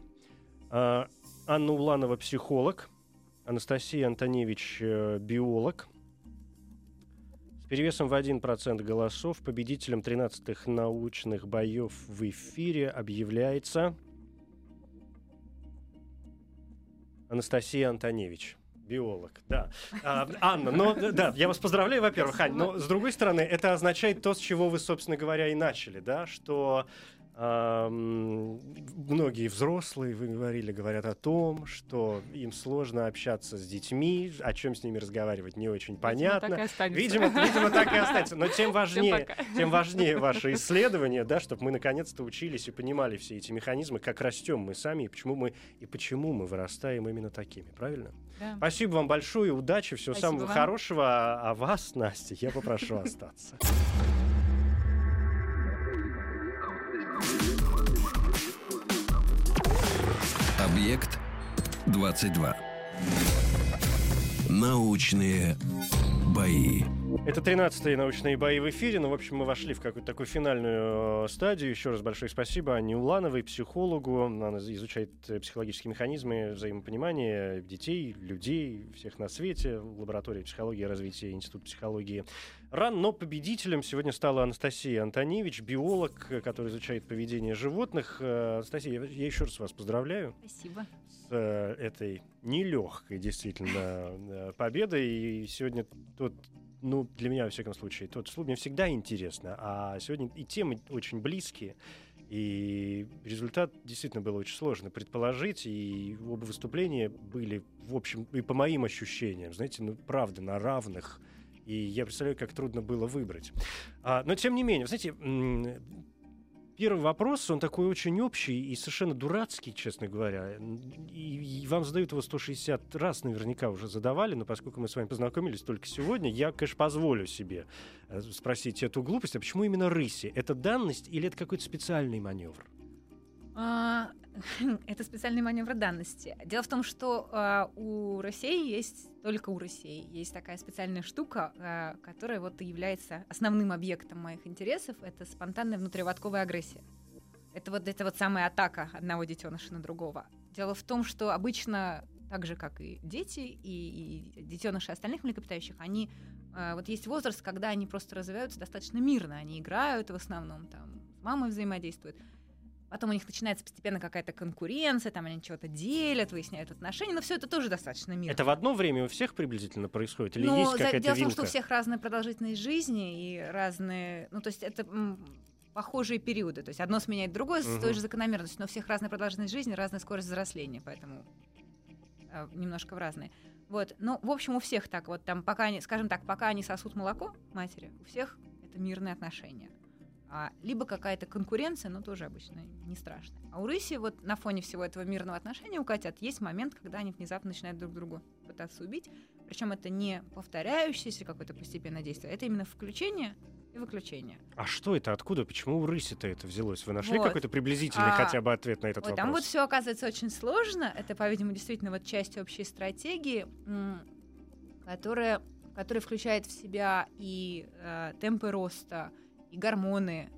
А, Анна Уланова психолог, Анастасия Антоневич э, биолог. С перевесом в 1% голосов победителем 13-х научных боев в эфире объявляется Анастасия Антоневич биолог, да. А, Анна, но да, я вас поздравляю, во-первых, Ань, но с другой стороны, это означает то, с чего вы, собственно говоря, и начали, да, что многие взрослые, вы говорили, говорят о том, что им сложно общаться с детьми, о чем с ними разговаривать не очень понятно. Видимо, так и видимо, так и останется. Но тем важнее, тем важнее ваше исследование, да, чтобы мы наконец-то учились и понимали все эти механизмы, как растем мы сами и почему мы и почему мы вырастаем именно такими, правильно? Да. Спасибо вам большое, удачи, всего Спасибо самого вам. хорошего. А вас, Настя, я попрошу остаться. Объект 22. Научные бои. Это 13-е научные бои в эфире. Ну, в общем, мы вошли в какую-то такую финальную э, стадию. Еще раз большое спасибо Анне Улановой, психологу. Она изучает э, психологические механизмы взаимопонимания детей, людей, всех на свете. Лаборатория психологии и развития Института психологии РАН. Но победителем сегодня стала Анастасия Антоневич, биолог, э, который изучает поведение животных. Анастасия, я еще раз вас поздравляю. Спасибо. С этой нелегкой, действительно, победой. И сегодня тот ну, для меня, во всяком случае, тот слух мне всегда интересно, а сегодня и темы очень близкие, и результат действительно было очень сложно предположить, и оба выступления были, в общем, и по моим ощущениям, знаете, ну, правда, на равных, и я представляю, как трудно было выбрать. А, но, тем не менее, знаете, первый вопрос, он такой очень общий и совершенно дурацкий, честно говоря. И, и вам задают его 160 раз наверняка уже задавали, но поскольку мы с вами познакомились только сегодня, я, конечно, позволю себе э, спросить эту глупость, а почему именно рыси? Это данность или это какой-то специальный маневр? А, это специальный маневр данности. Дело в том, что а, у России есть только у России есть такая специальная штука, а, которая вот и является основным объектом моих интересов. Это спонтанная внутриводковая агрессия. Это вот это вот самая атака одного детеныша на другого. Дело в том, что обычно так же, как и дети, и, и детеныши остальных млекопитающих, они э, вот есть возраст, когда они просто развиваются достаточно мирно, они играют в основном там с мамой взаимодействуют. Потом у них начинается постепенно какая-то конкуренция, там они чего-то делят, выясняют отношения, но все это тоже достаточно мирно. Это в одно время у всех приблизительно происходит? Или но есть какая-то Дело в том, что у всех разная продолжительность жизни и разные... Ну, то есть это похожие периоды. То есть одно сменяет другое угу. с той же закономерностью, но у всех разная продолжительность жизни, разная скорость взросления, поэтому э, немножко в разные. Вот, ну, в общем, у всех так вот, там, пока они, скажем так, пока они сосут молоко матери, у всех это мирные отношения а, либо какая-то конкуренция, но тоже обычно не страшно. А у рыси вот на фоне всего этого мирного отношения у котят есть момент, когда они внезапно начинают друг друга пытаться убить. Причем это не повторяющееся какое-то постепенное действие, это именно включение и выключение. А что это? Откуда? Почему у рыси-то это взялось? Вы нашли вот. какой-то приблизительный а, хотя бы ответ на этот вот вопрос? Там вот все оказывается очень сложно. Это, по-видимому, действительно вот часть общей стратегии, которая, которая включает в себя и э, темпы роста, и гормоны,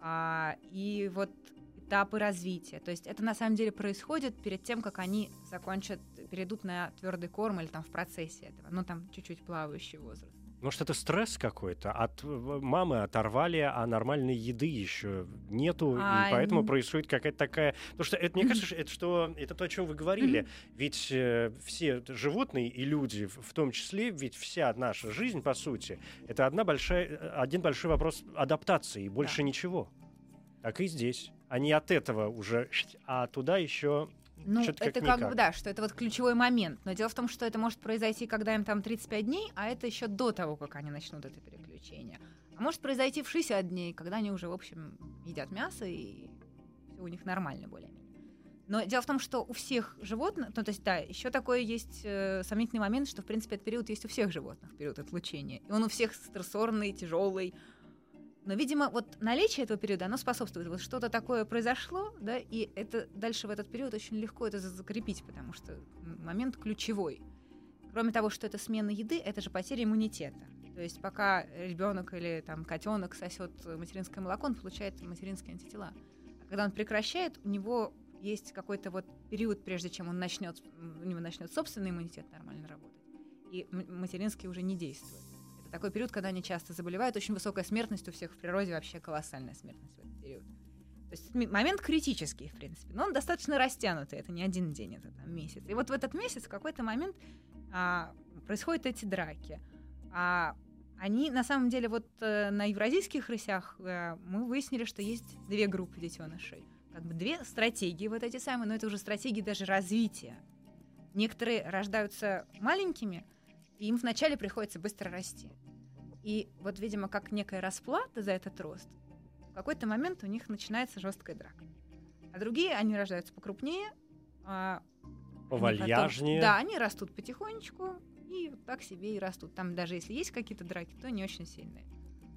а, и вот этапы развития. То есть это на самом деле происходит перед тем, как они закончат, перейдут на твердый корм или там в процессе этого, ну там чуть-чуть плавающий возраст. Может, это стресс какой-то? От э, мамы оторвали, а нормальной еды еще нету, А, и поэтому н- происходит какая-то такая... Потому что это, мне кажется, что это, что это то, о чем вы говорили. Ведь э, все животные и люди, в том числе, ведь вся наша жизнь, по сути, это одна большая, э, один большой вопрос адаптации, и больше ничего. Так и здесь. Они от этого уже, а туда еще Ну, Чё-то это как как бы, да, что это вот ключевой момент. Но дело в том, что это может произойти, когда им там 35 дней, а это еще до того, как они начнут это переключение. А может произойти в 60 дней, когда они уже, в общем, едят мясо, и все у них нормально более-менее. Но дело в том, что у всех животных, ну, то есть, да, еще такой есть э, сомнительный момент, что, в принципе, этот период есть у всех животных, период отлучения. И он у всех стрессорный, тяжелый. Но, видимо, вот наличие этого периода, оно способствует. Вот что-то такое произошло, да, и это дальше в этот период очень легко это за- закрепить, потому что момент ключевой. Кроме того, что это смена еды, это же потеря иммунитета. То есть пока ребенок или там котенок сосет материнское молоко, он получает материнские антитела. А когда он прекращает, у него есть какой-то вот период, прежде чем он начнет, у него начнет собственный иммунитет нормально работать, и материнский уже не действует. Такой период, когда они часто заболевают. Очень высокая смертность у всех в природе, вообще колоссальная смертность в этот период. То есть момент критический, в принципе, но он достаточно растянутый. Это не один день, это там месяц. И вот в этот месяц в какой-то момент а, происходят эти драки. А они, на самом деле, вот э, на евразийских рысях э, мы выяснили, что есть две группы детенышей. Как бы две стратегии вот эти самые, но это уже стратегии даже развития. Некоторые рождаются маленькими, и им вначале приходится быстро расти. И вот, видимо, как некая расплата за этот рост, в какой-то момент у них начинается жесткая драка. А другие, они рождаются покрупнее, а они потом- повальяжнее. да, они растут потихонечку, и вот так себе и растут. Там даже если есть какие-то драки, то не очень сильные.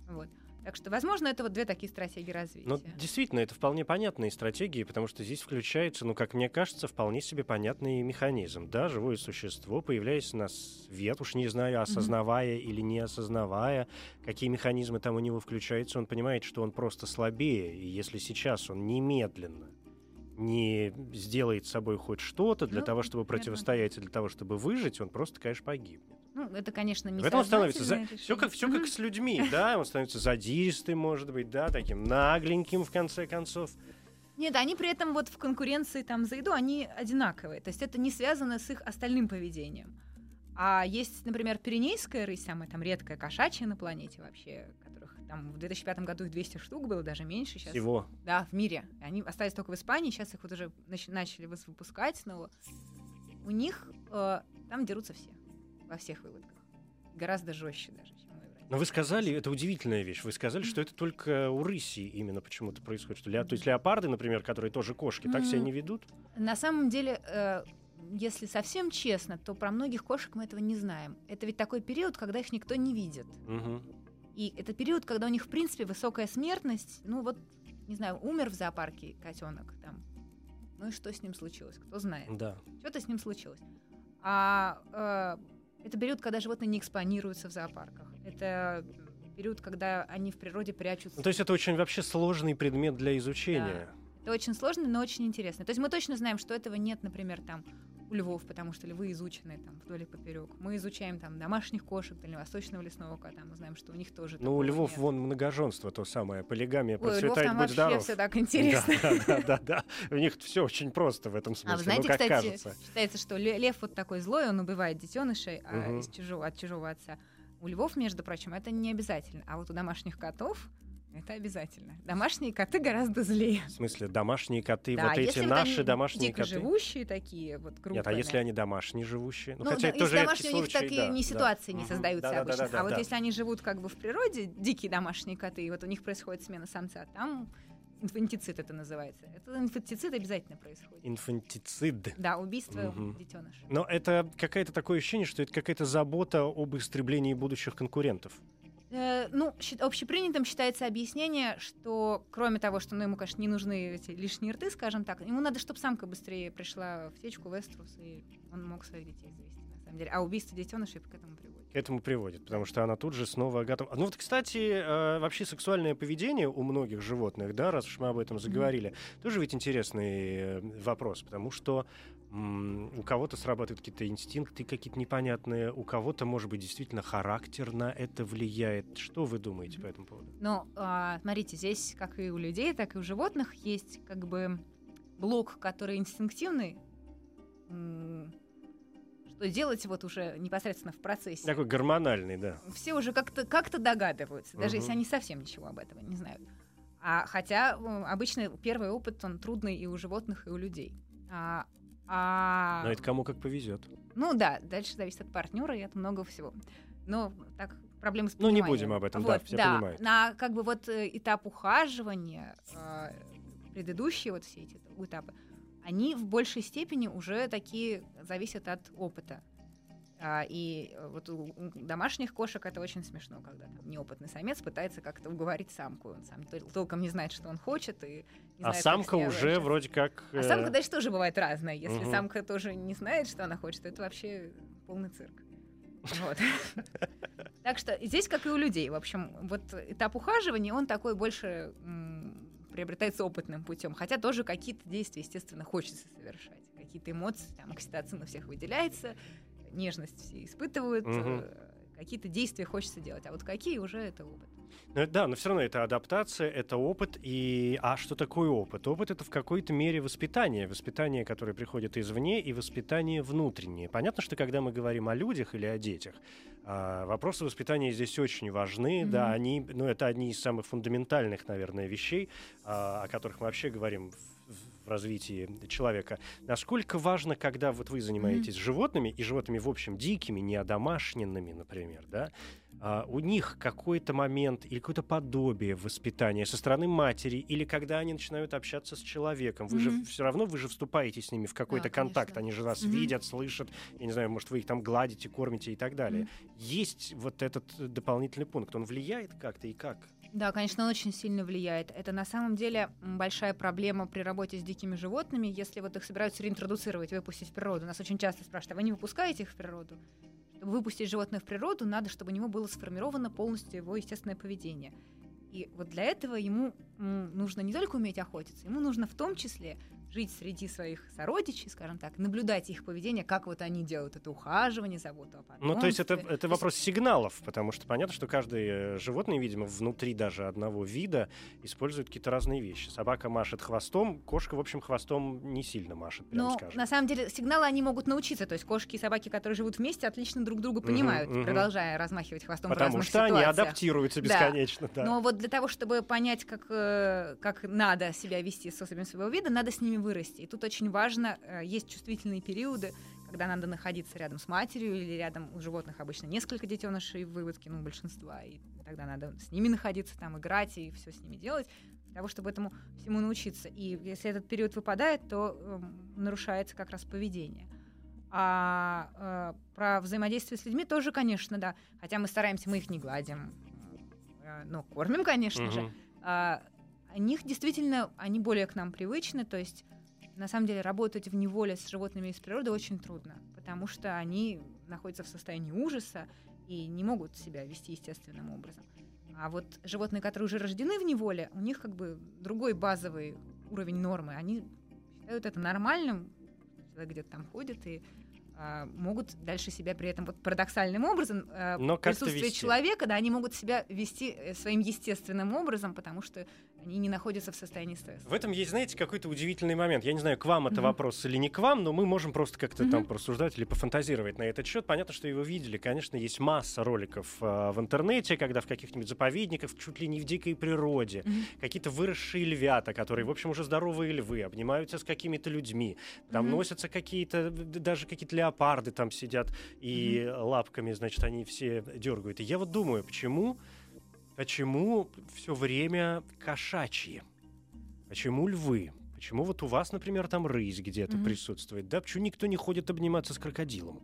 Вот. Так что, возможно, это вот две такие стратегии развития. Ну, действительно, это вполне понятные стратегии, потому что здесь включается, ну, как мне кажется, вполне себе понятный механизм. Да, живое существо, появляясь на свет, уж не знаю, осознавая или не осознавая, какие механизмы там у него включаются, он понимает, что он просто слабее, и если сейчас он немедленно не сделает с собой хоть что-то для Ну, того, чтобы примерно противостоять, и для того, чтобы выжить, он просто, конечно, погибнет. Ну, это, конечно, не Поэтому он становится за... все как все как с людьми, да, он становится задиристым, может быть, да, таким нагленьким в конце концов. Нет, они при этом вот в конкуренции там за еду, они одинаковые. То есть это не связано с их остальным поведением. А есть, например, пиренейская рысь, самая там редкая кошачья на планете вообще, которых там в 2005 году их 200 штук было, даже меньше сейчас. Всего. Да, в мире. Они остались только в Испании, сейчас их вот уже нач- начали выпускать снова. У них э, там дерутся все, во всех выводках. Гораздо жестче даже, чем евразийских. Но вы сказали, это удивительная вещь, вы сказали, что это только у рыси именно почему-то происходит. Что ле- То есть леопарды, например, которые тоже кошки, так себя не ведут? На самом деле, э, если совсем честно, то про многих кошек мы этого не знаем. Это ведь такой период, когда их никто не видит. Мгм. И это период, когда у них, в принципе, высокая смертность. Ну вот, не знаю, умер в зоопарке котенок там. Ну и что с ним случилось? Кто знает. Да. Что-то с ним случилось. А э, это период, когда животные не экспонируются в зоопарках. Это период, когда они в природе прячутся. Ну, то есть это очень вообще сложный предмет для изучения. Это очень сложно, но очень интересно. То есть мы точно знаем, что этого нет, например, там у львов, потому что львы изучены там вдоль и поперек. Мы изучаем там домашних кошек, дальневосточного лесного кота, мы знаем, что у них тоже. Ну, у львов нет. вон многоженство то самое, полигамия Ой, у львов процветает, там будь вообще здоров. все так интересно. Да, да, да, да. У них все очень просто в этом смысле, А вы знаете, ну, как кстати, кажется. считается, что ле- лев вот такой злой, он убивает детенышей а Мгм. из чужого, от чужого отца. У львов, между прочим, это не обязательно. А вот у домашних котов это обязательно. Домашние коты гораздо злее. В смысле, домашние коты, Да, вот эти если вот наши домашние дико коты. живущие такие, вот группы. Нет, а если они домашние живущие? Ну, хотя да, если тоже редкий домашние, у них случай, так и да, не да. ситуации не Мгм. создаются Да-да-да-да-да, обычно. а вот да. если они живут как бы в природе, дикие домашние коты, и вот у них происходит смена самца, там инфантицид это называется. Это инфантицид обязательно происходит. Инфантицид. Да, убийство Мгм. детеныша. Но это какое-то такое ощущение, что это какая-то забота об истреблении будущих конкурентов. Э, ну, общепринятым считается объяснение, что кроме того, что ну, ему, конечно, не нужны эти лишние рты, скажем так, ему надо, чтобы самка быстрее пришла в течку, в эструс, и он мог своих детей завести, на самом деле. А убийство детенышей к этому приводит. К этому приводит, потому что она тут же снова готова. Ну вот, кстати, э, вообще сексуальное поведение у многих животных, да, раз уж мы об этом заговорили, тоже ведь интересный э, вопрос, потому что у кого-то срабатывают какие-то инстинкты какие-то непонятные, у кого-то, может быть, действительно характер на это влияет. Что вы думаете по этому поводу? Ну, а, смотрите, здесь, как и у людей, так и у животных, есть как бы блок, который инстинктивный, что делать вот уже непосредственно в процессе. Такой гормональный, да. Все уже как-то как догадываются, даже Мгм. если они совсем ничего об этом не знают. А, хотя обычно первый опыт, он трудный и у животных, и у людей. А, а- Но это кому как повезет. Ну да, дальше зависит от партнера и от много всего. Но так проблемы с Ну, не пониманием. будем об этом, да, Вот, все понимают. На как бы вот э, этап ухаживания, э, предыдущие вот все эти этапы, они в большей степени уже такие зависят от опыта. А, и э, вот у домашних кошек это очень смешно, когда там неопытный самец пытается как-то уговорить самку. Он сам тол- толком не знает, что он хочет. И не А знает, самка уже обращаться. вроде как... А э, самка дальше тоже бывает разная. Если Мгм. самка тоже не знает, что она хочет, то это вообще полный цирк. Вот. Так что здесь, как и у людей, в общем, вот этап ухаживания, он такой больше приобретается опытным путем. Хотя тоже какие-то действия, естественно, хочется совершать. Какие-то эмоции, там, окситоцин у всех выделяется, нежность все испытывают, э, какие-то действия хочется делать. А вот какие уже это опыт. Ну, да, но все равно это адаптация, это опыт. И... А что такое опыт? Опыт — это в какой-то мере воспитание. Воспитание, которое приходит извне, и воспитание внутреннее. Понятно, что когда мы говорим о людях или о детях, а, вопросы воспитания здесь очень важны. Да, Мгм. они, ну, это одни из самых фундаментальных, наверное, вещей, а, о которых мы вообще говорим в, в развитии человека. Насколько важно, когда вот вы занимаетесь животными, и животными, в общем, дикими, неодомашненными, например, да, а, у них какой-то момент или какое-то подобие воспитания со стороны матери, или когда они начинают общаться с человеком, вы же Мгм. все равно вы же вступаете с ними в какой-то Да, контакт, конечно. они же вас Мгм. видят, слышат, я не знаю, может вы их там гладите, кормите и так далее. Есть вот этот дополнительный пункт, он влияет как-то и как? Да, конечно, он очень сильно влияет. Это на самом деле большая проблема при работе с дикими животными, если вот их собираются реинтродуцировать, выпустить в природу. Нас очень часто спрашивают, а вы не выпускаете их в природу? Выпустить животное в природу, надо, чтобы у него было сформировано полностью его естественное поведение. И вот для этого ему нужно не только уметь охотиться, ему нужно в том числе жить среди своих сородичей, скажем так, наблюдать их поведение, как вот они делают это ухаживание, заботу о потомстве. Ну, то есть это, это вопрос сигналов, потому что понятно, что каждое э, животное, видимо, внутри даже одного вида использует какие-то разные вещи. Собака машет хвостом, кошка, в общем, хвостом не сильно машет, прямо Но скажем. на самом деле сигналы они могут научиться. То есть кошки и собаки, которые живут вместе, отлично друг друга понимают, мгм. продолжая размахивать хвостом в Потому разных что они ситуациях. адаптируются Да. бесконечно. Да. Но вот для того, чтобы понять, как, э, как надо себя вести с особями своего вида, надо с ними вырасти. И тут очень важно, э, есть чувствительные периоды, когда надо находиться рядом с матерью или рядом у животных обычно несколько детенышей в выводке, ну, большинства, и тогда надо с ними находиться, там, играть и все с ними делать, для того, чтобы этому всему научиться. И если этот период выпадает, то эм, нарушается как раз поведение. А э, про взаимодействие с людьми тоже, конечно, да. Хотя мы стараемся, мы их не гладим, э, но кормим, конечно же. Мгм. А, о них действительно, они более к нам привычны, то есть на самом деле работать в неволе с животными из природы очень трудно, потому что они находятся в состоянии ужаса и не могут себя вести естественным образом. А вот животные, которые уже рождены в неволе, у них как бы другой базовый уровень нормы. Они считают это нормальным, человек где-то там ходит и а, могут дальше себя при этом вот парадоксальным образом а, Но вести. человека, да, они могут себя вести э, своим естественным образом, потому что они не находятся в состоянии стресса. В этом есть, знаете, какой-то удивительный момент. Я не знаю, к вам это Мгм. вопрос или не к вам, но мы можем просто как-то там Мгм. порассуждать или пофантазировать на этот счет. Понятно, что его видели. Конечно, есть масса роликов э, в интернете, когда в каких-нибудь заповедниках, чуть ли не в дикой природе, Мгм. какие-то выросшие львята, которые, в общем, уже здоровые львы, обнимаются с какими-то людьми. Там Мгм. носятся какие-то, даже какие-то леопарды там сидят, и лапками, значит, они все дергают. И я вот думаю, почему, почему все время кошачьи? Почему львы? Почему вот у вас, например, там рысь где-то Мгм. присутствует? Да, почему никто не ходит обниматься с крокодилом?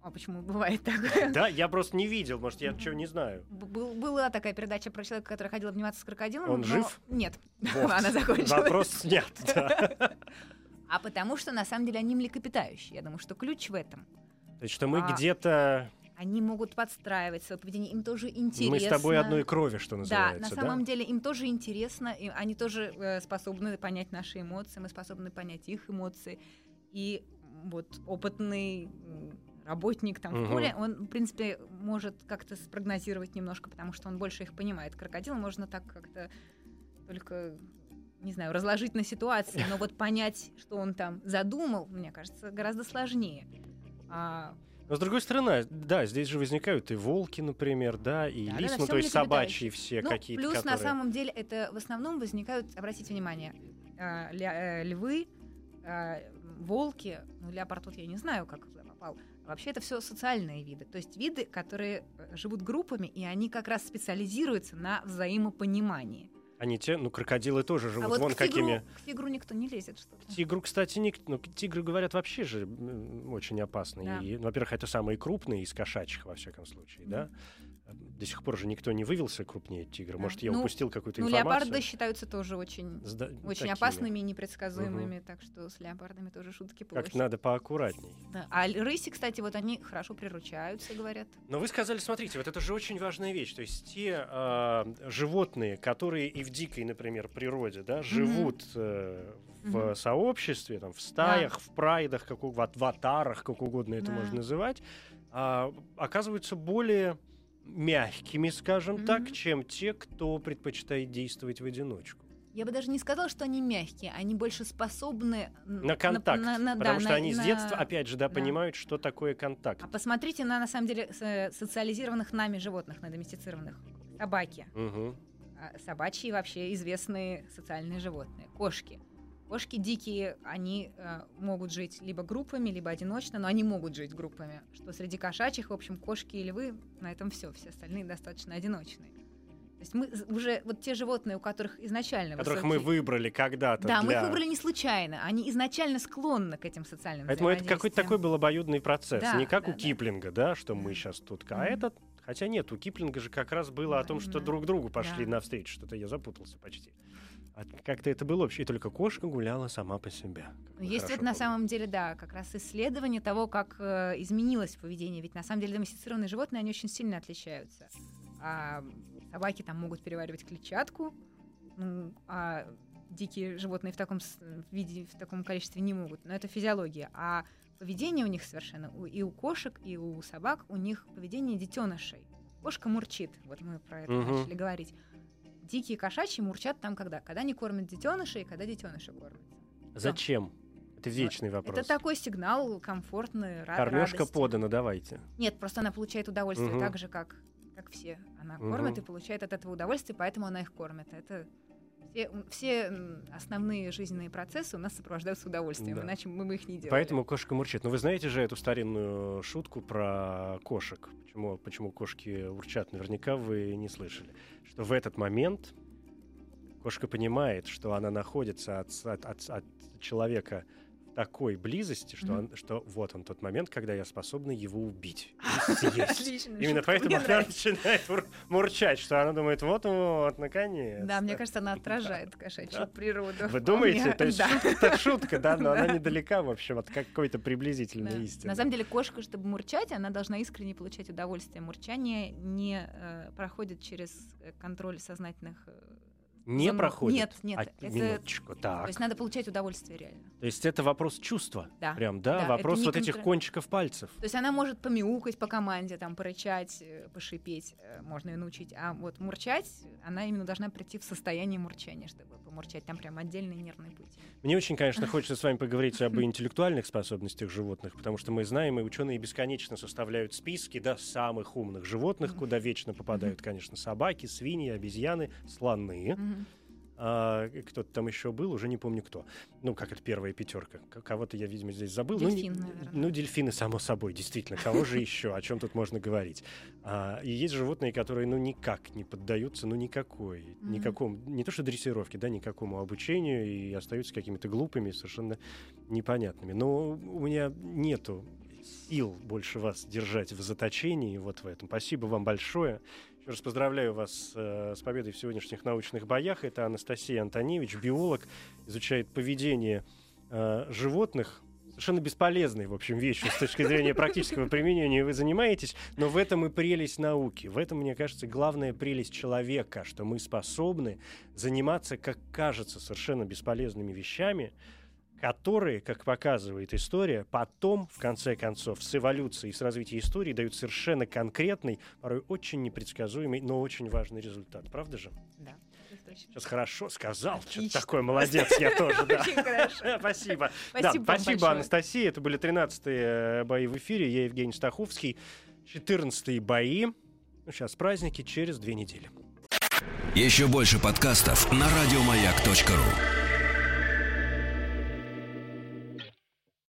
А почему бывает такое? Да, я просто не видел, может, я чего не знаю. Б- была такая передача про человека, который ходил обниматься с крокодилом. Он но- жив? Нет, Вот. она закончилась. Вопрос снят, да. А потому что на самом деле они млекопитающие. Я думаю, что ключ в этом. То есть, что мы А, где-то... Они могут подстраивать свое поведение, им тоже интересно. Мы с тобой одной крови, что Да, называется, на да? самом деле им тоже интересно, и они тоже э, способны понять наши эмоции, мы способны понять их эмоции. И вот опытный работник там в Мгм. поле, он, в принципе, может как-то спрогнозировать немножко, потому что он больше их понимает. Крокодила можно так как-то только, не знаю, разложить на ситуации, но вот понять, что он там задумал, мне кажется, гораздо сложнее. А, Но с другой стороны, да, здесь же возникают и волки, например, да, и Да, лис, да, ну то есть собачьи все ну, какие-то, плюс которые... на самом деле это в основном возникают, обратите внимание, а, ля- э, львы, а, волки, ну леопард тут я не знаю, как туда попал. А Вообще это все социальные виды, то есть виды, которые э, живут группами, и они как раз специализируются на взаимопонимании. Они те, ну крокодилы тоже живут а вот вон к, тигру, какими... к тигру никто не лезет что-то. Тигру, кстати, ник... ну, тигры, говорят, вообще же очень опасные. Да. И, ну, во-первых, это самые крупные из кошачьих, во всяком случае, Мгм. да? До сих пор же никто не вывелся крупнее тигра. Да. Может, я Ну, упустил какую-то Ну, информацию? леопарды считаются тоже очень, Сда- очень такими. опасными и непредсказуемыми, так что с леопардами тоже шутки плохи. Как надо поаккуратней. Да. А рыси, кстати, вот они хорошо приручаются, говорят. Но вы сказали, смотрите, вот это же очень важная вещь. То есть те а, животные, которые и в дикой, например, природе, да, живут э, в Мгм. сообществе, там, в стаях, в прайдах, как в аватарах, как угодно это Да. можно называть, а, оказываются более мягкими, скажем так, Мгм. чем те, кто предпочитает действовать в одиночку. Я бы даже не сказала, что они мягкие, они больше способны На контакт. на- на- да, потому что на- они с на- детства, опять же, да, да. понимают, что такое контакт. А посмотрите на, на самом деле, с- социализированных нами животных, на доместицированных. Собаки. А Собачьи вообще известные социальные животные. Кошки. Кошки дикие, они э, могут жить либо группами, либо одиночно, но они могут жить группами. Что среди кошачьих, в общем, кошки и львы, на этом все. Все остальные достаточно одиночные. То есть мы уже, вот те животные, у которых изначально Которых мы высокий- выбрали когда-то Да, мы для... их выбрали не случайно. Они изначально склонны к этим социальным Поэтому это какой-то такой был обоюдный процесс. Да, не как да, у да. Киплинга, да, что мы Да. сейчас тут. А Мгм. этот. Хотя нет, у Киплинга же как раз было о том, что Именно. друг другу пошли Да. навстречу. Что-то я запутался почти. А как-то это было общее. И только кошка гуляла сама по себе. Есть вот на самом деле, да, как раз исследование того, как э, изменилось поведение. Ведь на самом деле доместицированные животные, они очень сильно отличаются. А собаки там могут переваривать клетчатку, ну, а дикие животные в таком виде, в таком количестве не могут. Но это физиология. А поведение у них совершенно, у- и у кошек, и у собак, у них поведение детенышей. Кошка мурчит, вот мы про это Мгм. начали говорить. Дикие кошачьи мурчат там когда? Когда они кормят детенышей, и когда детеныши кормятся. Зачем? Это вечный вопрос. Это такой сигнал комфортный, ра- Кормежка радости. подана, давайте. Нет, просто она получает удовольствие Мгм. так же, как, как все. Она Мгм. кормит и получает от этого удовольствие, поэтому она их кормит. Это все, все основные жизненные процессы у нас сопровождаются удовольствием, Да. иначе мы бы их не делали. Поэтому кошка мурчит. Но вы знаете же эту старинную шутку про кошек. Почему, почему кошки урчат? Наверняка вы не слышали. Что в этот момент кошка понимает, что она находится от, от- от- от человека такой близости, что, он- что вот он тот момент, когда я способна его убить. Именно поэтому она начинает ур- мурчать, что она думает, вот-вот, наконец. Да, мне кажется, она отражает кошачью природу. Вы думаете? То есть Да. шутка да, но она Да. недалека, в общем, от какой-то приблизительной истины. На самом деле кошка, чтобы мурчать, она должна искренне получать удовольствие. Мурчание не э, проходит через э, контроль сознательных... Не проходит? Нет, нет, А, это- минуточку, так. То есть надо получать удовольствие реально. То есть это вопрос чувства? Да. Прям, да? Да, вопрос вот этих контр- кончиков пальцев. То есть она может помяукать по команде, там, порычать, э, пошипеть, э, можно ее научить. А вот мурчать, она именно должна прийти в состояние мурчания, чтобы помурчать. Там прям отдельный нервный путь. Мне очень, конечно, хочется с вами поговорить об интеллектуальных способностях животных, потому что мы знаем, и ученые бесконечно составляют списки да, самых умных животных, куда вечно попадают, конечно, собаки, свиньи, обезьяны, слоны. А, кто-то там еще был, уже не помню кто. Ну, как это первая пятерка. Кого-то я, видимо, здесь забыл. Ну, Дельфин, наверное. Ну, дельфины, само собой, действительно. Кого же еще? О чем тут можно говорить? А, и есть животные, которые, ну, никак не поддаются, ну, никакой, Мгм. никакому, не то что дрессировке, да, никакому обучению, и остаются какими-то глупыми, совершенно непонятными. Но у меня нету сил больше вас держать в заточении вот в этом. Спасибо вам большое. Еще раз поздравляю вас э, с победой в сегодняшних научных боях. Это Анастасия Антоневич, биолог, изучает поведение э, животных. Совершенно бесполезной, в общем, вещью с точки зрения практического применения вы занимаетесь, но в этом и прелесть науки. В этом, мне кажется, главная прелесть человека, что мы способны заниматься, как кажется, совершенно бесполезными вещами, которые, как показывает история, потом, в конце концов, с эволюцией, с развитием истории дают совершенно конкретный, порой очень непредсказуемый, но очень важный результат. Правда же? Да. Сейчас хорошо сказал. Что такое молодец, я тоже, да. Спасибо. Спасибо Да, спасибо. Анастасия. Это были 13-е бои в эфире. Я Евгений Стаховский. 14-е бои. Ну, сейчас праздники через две недели. Еще больше подкастов на радиомаяк.ру.